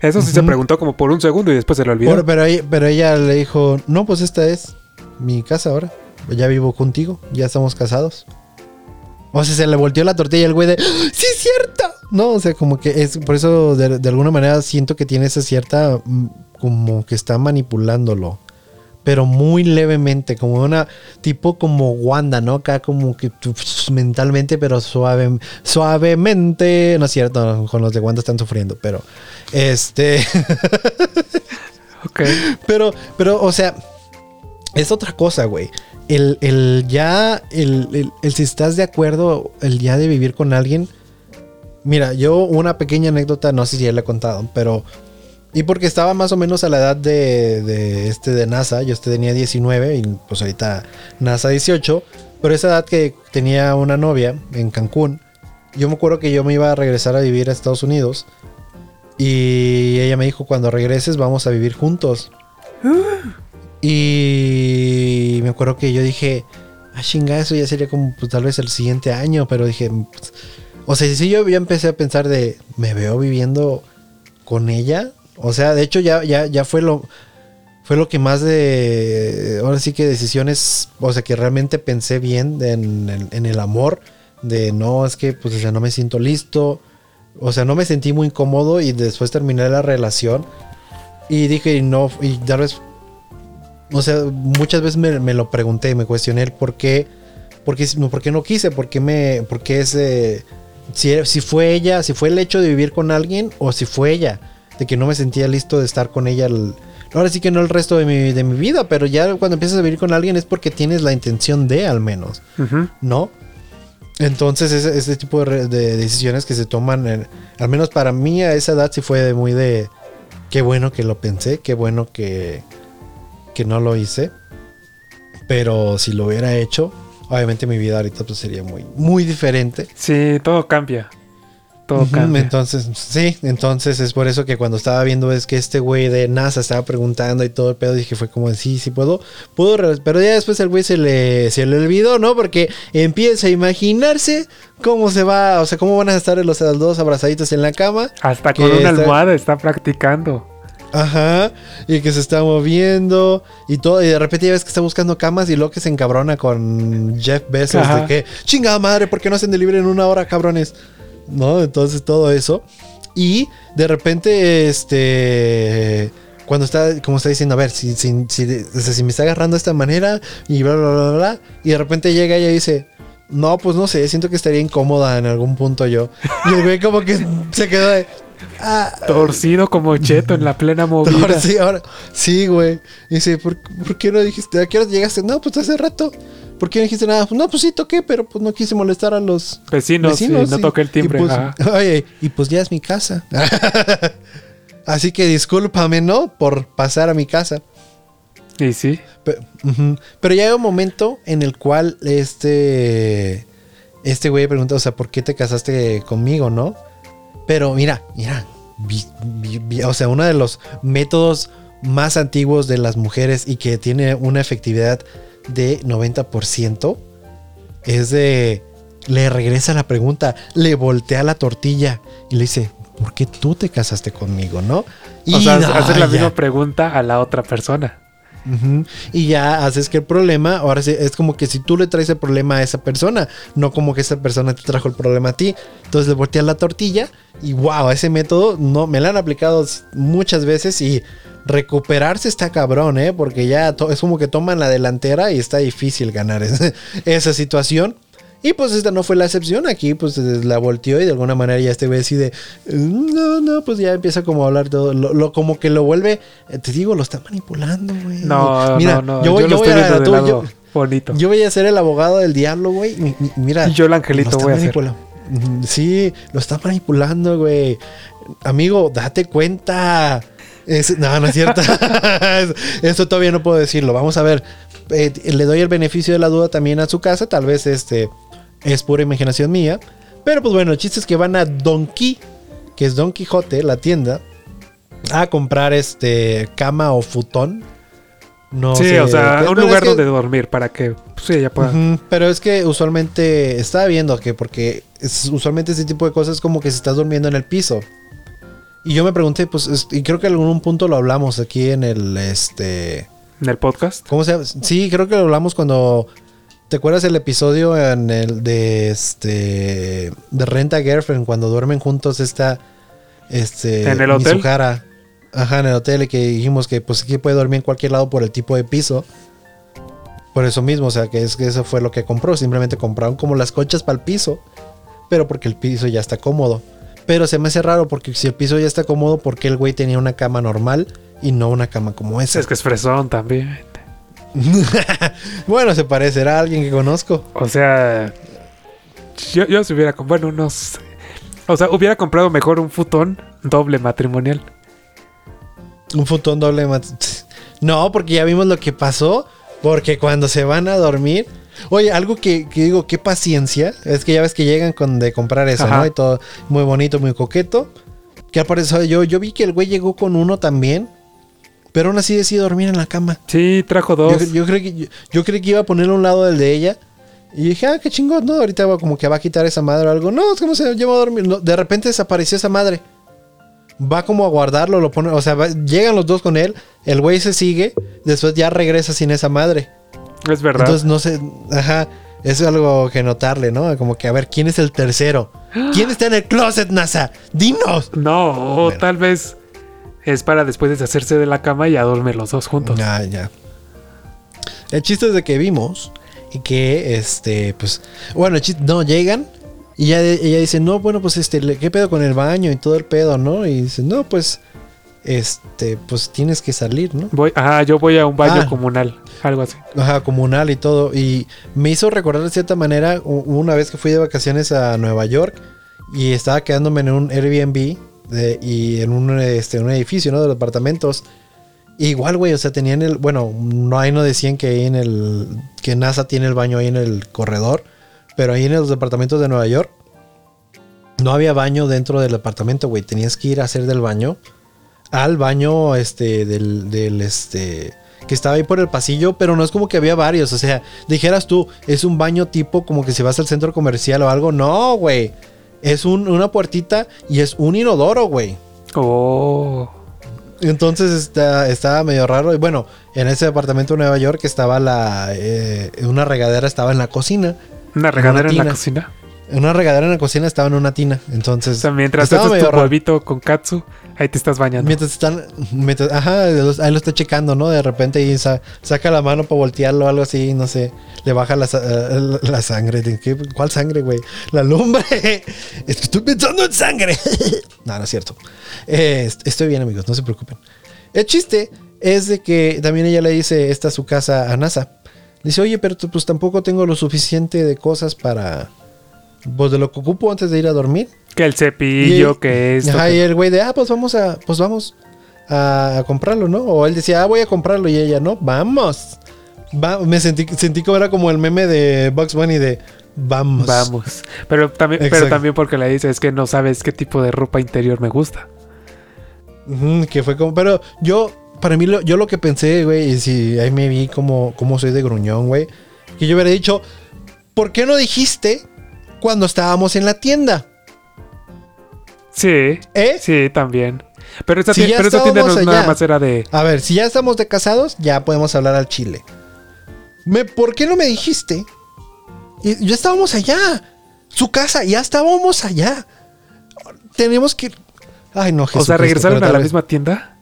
Eso sí se preguntó como por un segundo y después se lo olvidó. Por- pero, ella, pero ella le dijo, no, pues esta es mi casa ahora. Ya vivo contigo, ya estamos casados. O sea, se le volteó la tortilla al güey de, ¡Ah, sí es cierto. No, o sea, como que es, por eso de, de alguna manera siento que tiene esa cierta, mm, como que está manipulándolo. Pero muy levemente, como una, tipo como Wanda, ¿no? Acá como que mentalmente, pero suave, suavemente. No es cierto, con los de Wanda están sufriendo, pero este... Ok. [laughs] Pero, pero, o sea, es otra cosa, güey. El, el ya, el, el- el si estás de acuerdo, el ya de vivir con alguien. Mira, yo una pequeña anécdota, no sé si ya le he contado, pero... Y porque estaba más o menos a la edad de, este de NASA, yo este tenía 19 y pues ahorita NASA 18, pero esa edad que tenía una novia en Cancún, yo me acuerdo que yo me iba a regresar a vivir a Estados Unidos y ella me dijo, cuando regreses vamos a vivir juntos. Y me acuerdo que yo dije, ah, chinga, eso ya sería como pues, tal vez el siguiente año, pero dije, pues, o sea, si yo ya empecé a pensar de, ¿me veo viviendo con ella? O sea, de hecho ya, ya, ya fue lo, fue lo que más de, ahora sí que decisiones, o sea, que realmente pensé bien en, el- en el amor, de no, es que pues, o sea, no me siento listo, o sea, no me sentí muy cómodo y después terminé la relación y dije, no, y tal vez o sea, muchas veces me, me lo pregunté, me cuestioné el por qué, por qué, no, por qué no quise, por qué me, por qué ese, si, si fue ella, si fue el hecho de vivir con alguien o si fue ella, de que no me sentía listo de estar con ella. el- ahora sí que no el resto de mi, de mi vida, pero ya cuando empiezas a vivir con alguien es porque tienes la intención de al menos. ¿no? Entonces ese, ese tipo de, de decisiones que se toman, en- al menos para mí a esa edad sí fue muy de, qué bueno que lo pensé, qué bueno que, que no lo hice. Pero si lo hubiera hecho, obviamente mi vida ahorita pues sería muy, muy diferente. Sí, todo cambia. Todo Ujú, cambia. Entonces, sí, entonces es por eso que cuando estaba viendo es que este güey de NASA estaba preguntando y todo el pedo, dije fue como, sí, sí puedo, puedo, pero ya después el güey se le, se le olvidó, ¿no? Porque empieza a imaginarse cómo se va, o sea, cómo van a estar los dos abrazaditos en la cama. Hasta con una está- almohada está practicando. Ajá, y que se está moviendo y todo, y de repente ya ves que está buscando camas y luego que se encabrona con Jeff Bezos Ajá. de que, chingada madre, ¿por qué no hacen delivery en una hora, cabrones? ¿No? Entonces todo eso. Y de repente, este, cuando está, como está diciendo, a ver, si, si, si, me está agarrando de esta manera y bla, bla, bla, bla, y de repente llega ella y dice... No, pues no sé, siento que estaría incómoda en algún punto yo. Y el güey como que se quedó de... "Ah, Torcido como cheto en la plena movida. Sí, ahora sí, güey. Y dice, ¿por, por qué no dijiste? ¿A qué hora llegaste? No, pues hace rato. ¿Por qué no dijiste nada? Pues no, pues sí toqué, pero pues no quise molestar a los Vecinos, sí, vecinos. no y- toqué el timbre. Y pues, ajá. [laughs] oye, y pues ya es mi casa. [laughs] Así que discúlpame, ¿no? Por pasar a mi casa. Y sí. Pero ya hay un momento en el cual este este güey pregunta, o sea, ¿por qué te casaste conmigo, no? Pero mira, mira, vi- vi- vi- o sea, uno de los métodos más antiguos de las mujeres y que tiene una efectividad de 90% es de le regresa la pregunta, le voltea la tortilla y le dice, ¿por qué tú te casaste conmigo, no? O sea, hacer la ya. misma pregunta a la otra persona. Ujú. Y ya haces que el problema, ahora sí, es como que si tú le traes el problema a esa persona, no como que esa persona te trajo el problema a ti. Entonces le volteas la tortilla y wow, ese método no me lo han aplicado muchas veces y recuperarse está cabrón, ¿eh? Porque ya es como que toman la delantera y está difícil ganar [laughs] esa situación. Y pues esta no fue la excepción. Aquí pues la volteó y de alguna manera ya este güey así de... No, no, pues ya empieza como a hablar todo. Lo, lo- como que lo vuelve... eh, Te digo, lo está manipulando, güey. No, Mira, no, no. Yo, voy, yo voy a... del tú- yo- bonito. yo voy a ser el abogado del diablo, güey. Mi- mi- Mira. Y yo el angelito voy a ser. Ujú, Sí, lo está manipulando, güey. Amigo, date cuenta. Es- no, no es cierto. [laughs] Esto todavía no puedo decirlo. Vamos a ver. Eh, le doy el beneficio de la duda también a su casa. Tal vez este es pura imaginación mía. Pero pues bueno, el chiste es que van a Donkey, que es Don Quijote, la tienda, a comprar este cama o futón. No sí, sé, o sea, un lugar que- donde dormir para que pues, sí, ella pueda. Pero es que usualmente estaba viendo que porque es- usualmente este tipo de cosas es como que se estás durmiendo en el piso. Y yo me pregunté, pues, es- y creo que en algún punto lo hablamos aquí en el este. En el podcast. ¿Cómo se llama? Sí, creo que lo hablamos cuando. ¿Te acuerdas el episodio en el de este. de Renta Girlfriend? Cuando duermen juntos esta. Este. ¿En el hotel? Mizuhara. Ajá, en el hotel. Y que dijimos que pues que puede dormir en cualquier lado por el tipo de piso. Por eso mismo, o sea, que es que eso fue lo que compró. Simplemente compraron como las colchas para el piso. Pero porque el piso ya está cómodo. Pero se me hace raro porque si el piso ya está cómodo, ¿por qué el güey tenía una cama normal y no una cama como esa? Es que es fresón también. [laughs] bueno, se parecerá a alguien que conozco. O sea, yo, yo si hubiera, bueno, no sé. O sea, hubiera comprado mejor un futón doble matrimonial. Un futón doble mat- No, porque ya vimos lo que pasó. Porque cuando se van a dormir. Oye, algo que, que digo, qué paciencia. Es que ya ves que llegan con de comprar eso, Ajá. ¿no? Y todo muy bonito, muy coqueto. Que apareció yo, yo vi que el güey llegó con uno también. Pero aún así decidió dormir en la cama. Sí, trajo dos. yo creí que, yo, yo creí que iba a ponerlo a un lado del de ella. Y dije, ah, qué chingón, ¿no? Ahorita como que va a quitar esa madre o algo. No, es como se lleva a dormir. No, de repente desapareció esa madre. Va como a guardarlo, lo pone. O sea, va- llegan los dos con él. El güey se sigue. Después ya regresa sin esa madre. Es verdad. Entonces no sé. Ajá. Eso es algo que notarle, ¿no? Como que a ver, ¿quién es el tercero? ¿Quién está en el closet, NASA? ¡Dinos! no, o Bueno. tal vez es para después deshacerse de la cama y a dormir los dos juntos. Ya, ya. El chiste es de que vimos y que, este, pues, bueno, el chiste, no, llegan y ya ella dice, no, bueno, pues, este, ¿qué pedo con el baño y todo el pedo, no? Y dice, no, pues, este, pues tienes que salir, ¿no? Voy, ajá, yo voy a un baño Ah. comunal, algo así. Ajá, comunal y todo. Y me hizo recordar de cierta manera una vez que fui de vacaciones a Nueva York y estaba quedándome en un Airbnb y en un, este, un edificio, ¿no? De apartamentos. Igual, güey, o sea, tenían el. Bueno, no ahí no decían que ahí en el. que NASA tiene el baño ahí en el corredor. Pero ahí en los departamentos de Nueva York. No había baño dentro del apartamento, güey. Tenías que ir a hacer del baño. Al baño, este, del, este. Que estaba ahí por el pasillo, pero no es como que había varios. O sea, dijeras tú, es un baño tipo como que si vas al centro comercial o algo. No, güey. Es un- una puertita y es un inodoro, güey. Oh, Entonces está, estaba medio raro. Y bueno, en ese departamento de Nueva York estaba la. eh, una regadera estaba en la cocina. una regadera en la cocina. Una regadera en la cocina estaba en una tina. Entonces. Haces medio tu raro. huevito con katsu, ahí te estás bañando. Mientras están. mientras- ajá, ahí lo está checando, ¿no? De repente y sa- saca la mano para voltearlo o algo así, no sé. Le baja la, eh, la sangre. ¿De qué? ¿Cuál sangre, güey? La lumbre. [laughs] Estoy pensando en sangre. [laughs] no, no es cierto. Est- estoy bien, amigos, no se preocupen. El chiste es de que también ella le dice, esta es su casa a NASA. Dice, oye, pero pues tampoco tengo lo suficiente de cosas para... Pues de lo que ocupo antes de ir a dormir. Que el cepillo, que esto. Ajá, y el güey de, ah, pues vamos a, pues vamos a, a comprarlo, ¿no? O él decía, ah, voy a comprarlo. Y ella, no, vamos. Va- me sentí, sentí como era como el meme de Bugs Bunny de, vamos. Vamos. Pero también, pero también porque le dice es que no sabes qué tipo de ropa interior me gusta. Que fue como, pero yo, para mí, lo- yo lo que pensé, güey, y si ahí me vi como, como soy de gruñón, güey, que yo hubiera dicho, ¿por qué no dijiste cuando estábamos en la tienda? Sí. ¿Eh? Sí, también. Pero esa, Si ti- pero tienda no nada más era de. A ver, si ya estamos de casados, ya podemos hablar al chile. Me, ¿Por qué no me dijiste? Y ya estábamos allá. Su casa, ya estábamos allá. Tenemos que. Ay, no, Jesús. o sea, regresaron a la misma tienda.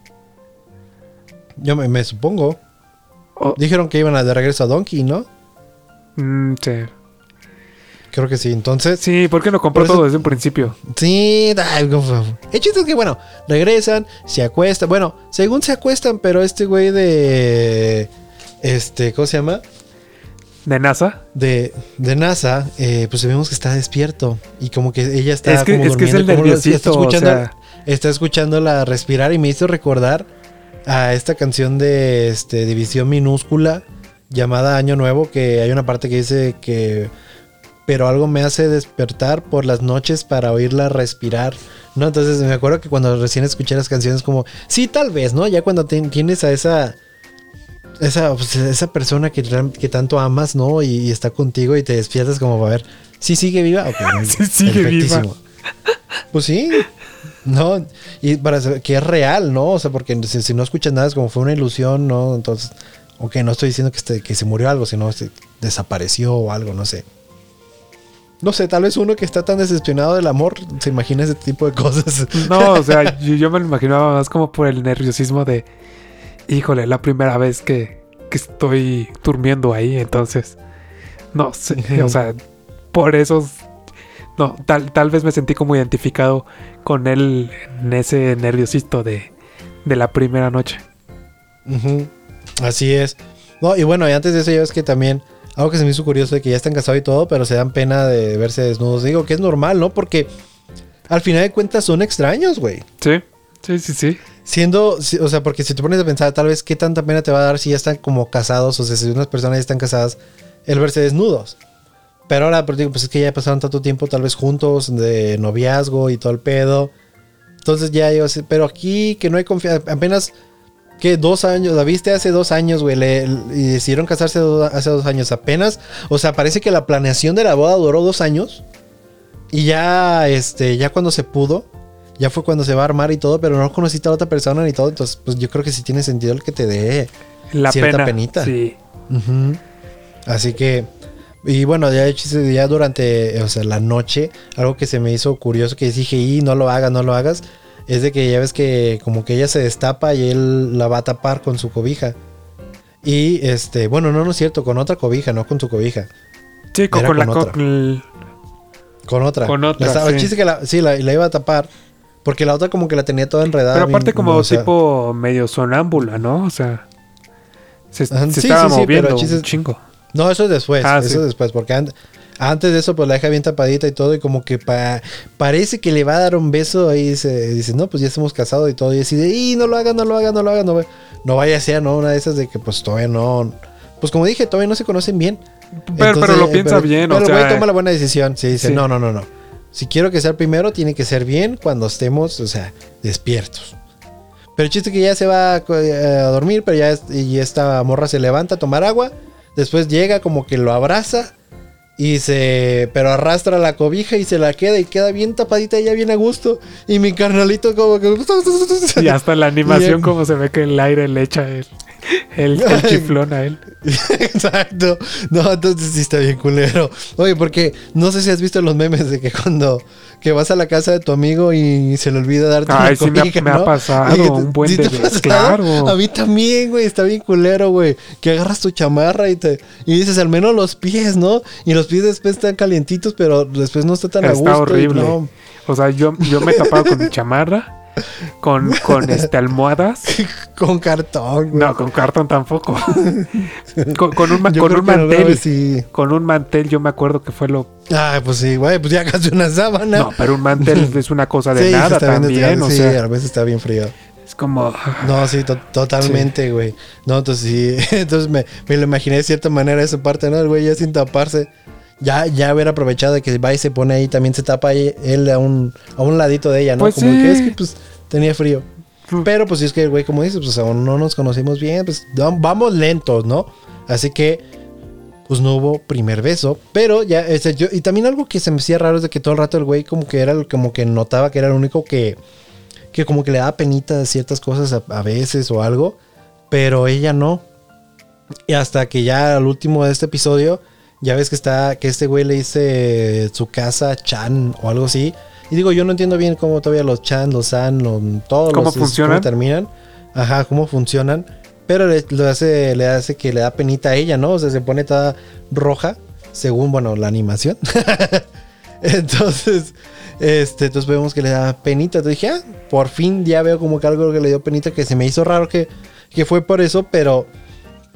Yo me, me supongo. Dijeron que iban a de regreso a Donkey, ¿no? Mm, sí. Creo que sí. Entonces, Sí, ¿por qué no compró eso- todo desde un principio? sí. El chiste es que, bueno, regresan, se acuestan. Bueno, según se acuestan, pero este güey de. Este, ¿cómo se llama? ¿De NASA? de, de NASA, eh, pues vemos que está despierto y como que ella está Es que- como es que es el nerviosito, está escuchando, o sea. está escuchándola respirar y me hizo recordar a esta canción de este, División Minúscula llamada Año Nuevo que hay una parte que dice que pero algo me hace despertar por las noches para oírla respirar. ¿No? Entonces me acuerdo que cuando recién escuché las canciones como, sí, tal vez, ¿no? Ya cuando te- tienes a esa esa, pues, esa persona que, que tanto amas, ¿no? Y, y está contigo y te despiertas como para ver, ¿sí sigue viva? Ok, [laughs] Sí sigue viva. Pues sí, ¿no? Y para saber que es real, ¿no? O sea, porque si, si no escuchas nada es como fue una ilusión, ¿no? Entonces, ok, no estoy diciendo que, este- que se murió algo, sino se desapareció o algo, no sé. No sé, tal vez uno que está tan decepcionado del amor se imagina ese tipo de cosas. [laughs] No, o sea, [laughs] yo, yo me lo imaginaba más como por el nerviosismo de, híjole, la primera vez que, que estoy durmiendo ahí, entonces, no sé, o sea, por eso, no, tal, tal vez me sentí como identificado con él en ese nerviosito de, de la primera noche. Así es. No, y bueno, y antes de eso ya ves que también, algo que se me hizo curioso de que ya están casados y todo, pero se dan pena de verse desnudos. Digo que es normal, ¿no? Porque al final de cuentas son extraños, güey. Sí, sí, sí, sí. Siendo, si- o sea, porque si te pones a pensar, tal vez qué tanta pena te va a dar si ya están como casados, o sea, si unas personas ya están casadas, el verse desnudos. Pero ahora, pues digo, pues es que ya pasaron tanto tiempo tal vez juntos, de noviazgo y todo el pedo. Entonces ya yo pero aquí que no hay confianza, apenas que dos años, la viste hace dos años, güey, le- y decidieron casarse do- hace dos años apenas. O sea, parece que la planeación de la boda duró dos años. Y ya, este, ya cuando se pudo, ya fue cuando se va a armar y todo, pero no conociste a la otra persona ni todo. Entonces, pues yo creo que sí tiene sentido el que te dé. La Cierta pena. penita. Sí. Así que, y bueno, ya, ya durante o sea, la noche, algo que se me hizo curioso que dije, y no lo hagas, no lo hagas, es de que ya ves que como que ella se destapa y él la va a tapar con su cobija. Y este, bueno, no, no es cierto, con otra cobija, no con su cobija. Sí, con, la otra. con otra. Con otra, La El sí. chiste que la, sí, la, la iba a tapar. Porque la otra como que la tenía toda enredada. Pero aparte como o sea, tipo medio sonámbula, ¿no? O sea, se, se sí, estaba sí, pero moviendo el chiste un es- chingo. No, eso es después. Ah, eso es después. Porque an- antes de eso, pues la deja bien tapadita y todo. Y como que pa- parece que le va a dar un beso. Ahí dice, dice, no, pues ya estamos casados y todo. Y decide, y no lo haga, no lo haga, no lo haga. No, no vaya a ser, ¿no? Una de esas de que pues todavía no. Pues como dije, todavía no se conocen bien. Pero, Entonces, pero lo eh, piensa pero- bien, Pero o sea, toma la buena decisión. Sí, dice, Sí. no, no, no, no. Si quiero que sea el primero, tiene que ser bien cuando estemos, o sea, despiertos. Pero el chiste es que ya se va eh, a dormir, pero ya y esta morra se levanta a tomar agua. Después llega como que lo abraza y se... Pero arrastra la cobija y se la queda y queda bien tapadita ella bien a gusto. Y mi carnalito como que... [laughs] y hasta la animación como se ve que el aire le echa el, [laughs] el, el chiflón a él. [laughs] Exacto. No, entonces sí está bien culero. Oye, porque no sé si has visto los memes de que cuando que vas a la casa de tu amigo y se le olvida darte Ay, una sí me ha- cobija, me ha ¿no? pasado un buen ¿sí de claro. A mí también, güey, está bien culero, güey. Que agarras tu chamarra y te y dices al menos los pies, ¿no? Y los pies después están calientitos, pero después no está tan a gusto. Está y horrible. no. O sea, yo, yo me he tapado con mi chamarra, [laughs] con, con este, almohadas. [laughs] Con cartón, güey. No, con cartón tampoco. [laughs] con, con un, con un mantel. sí. Con un mantel, yo me acuerdo que fue lo. Ah, pues sí, güey, pues ya casi una sábana. No, pero un mantel es una cosa de Sí, nada también. O sí, sea, a veces está bien frío. es como. No, sí, to- totalmente, güey. No, entonces sí. Entonces me, me lo imaginé de cierta manera esa parte, ¿no? El güey ya sin taparse. Ya, ya haber aprovechado de que va y se pone ahí, también se tapa ahí él a un, a un ladito de ella, ¿no? Pues como sí. que es que pues tenía frío. Pero pues es que el güey, como dices, pues aún no nos conocimos bien, pues va- vamos lentos, ¿no? Así que pues no hubo primer beso. Pero ya, este, yo, y también algo que se me hacía raro es de que todo el rato el güey como que era, como que notaba que era el único que, que como que le daba penita ciertas cosas a, a veces o algo, pero ella no. Y hasta que ya al último de este episodio, ya ves que está, que este güey le dice su casa Chan o algo así. Y digo, yo no entiendo bien cómo todavía los Chan, los San, los, todos ¿Cómo los funcionan? cómo terminan. Ajá, cómo funcionan. Pero le, lo hace, le hace que le da penita a ella, ¿no? O sea, se pone toda roja, según, bueno, la animación. [laughs] entonces, este, entonces vemos que le da penita. Entonces dije, ah, por fin ya veo como que algo que le dio penita, que se me hizo raro que, que fue por eso, pero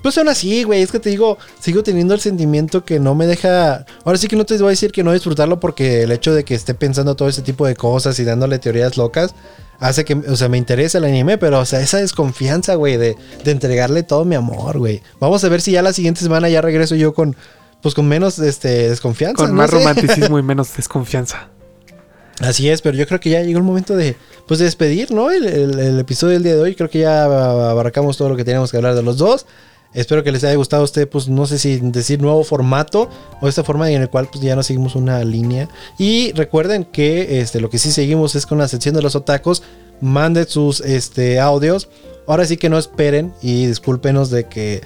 pues aún así, güey, es que te digo, sigo teniendo el sentimiento que no me deja. Ahora sí que no te voy a decir que no disfrutarlo porque el hecho de que esté pensando todo ese tipo de cosas y dándole teorías locas hace que, o sea, me interesa el anime, pero, o sea, esa desconfianza, güey, de, de entregarle todo mi amor, güey. Vamos a ver si ya la siguiente semana ya regreso yo con, pues con menos, este, desconfianza. Con no más sé. romanticismo y [laughs] menos desconfianza. Así es, pero yo creo que ya llegó el momento de, pues, de despedir, ¿no? El, el- el episodio del día de hoy. Creo que ya abarcamos todo lo que teníamos que hablar de los dos. Espero que les haya gustado a usted, pues, no sé si decir nuevo formato o esta forma en el cual, pues, ya no seguimos una línea. Y recuerden que, este, lo que sí seguimos es con la sección de los otacos. Manden sus, este, audios. Ahora sí que no esperen y discúlpenos de que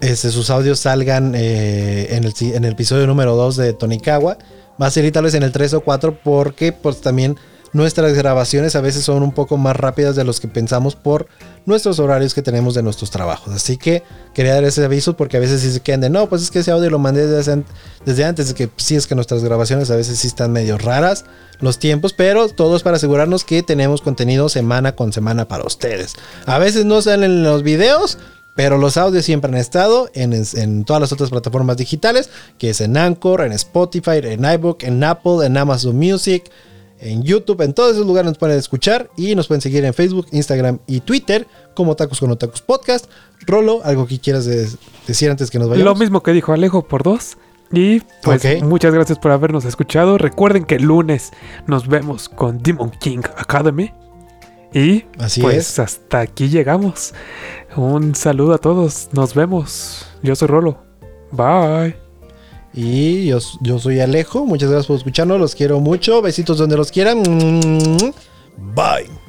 este, sus audios salgan eh, en, el, si- en el episodio número 2 de Tonikawa. Va a ser tal vez en el 3 o 4 porque pues también nuestras grabaciones a veces son un poco más rápidas de los que pensamos por nuestros horarios que tenemos de nuestros trabajos. Así que quería dar ese aviso porque a veces sí se quedan de no, pues es que ese audio lo mandé desde, desde antes, que sí es que nuestras grabaciones a veces sí están medio raras los tiempos, pero todo es para asegurarnos que tenemos contenido semana con semana para ustedes. A veces no salen los videos, pero los audios siempre han estado en, en todas las otras plataformas digitales, que es en Anchor, en Spotify, en iBook, en Apple, en Amazon Music, en YouTube, en todos esos lugares nos pueden escuchar y nos pueden seguir en Facebook, Instagram y Twitter como Tacos con Otakus Podcast. Rolo, algo que quieras de- decir antes que nos Lo vayamos. mismo que dijo Alejo por dos. Y pues muchas gracias por habernos escuchado. Recuerden que el lunes nos vemos con Demon King Academy. Y Así pues es. hasta aquí llegamos. Un saludo a todos. Nos vemos. Yo soy Rolo. Bye. Y yo, yo soy Alejo. Muchas gracias por escucharnos. Los quiero mucho. Besitos donde los quieran. Bye.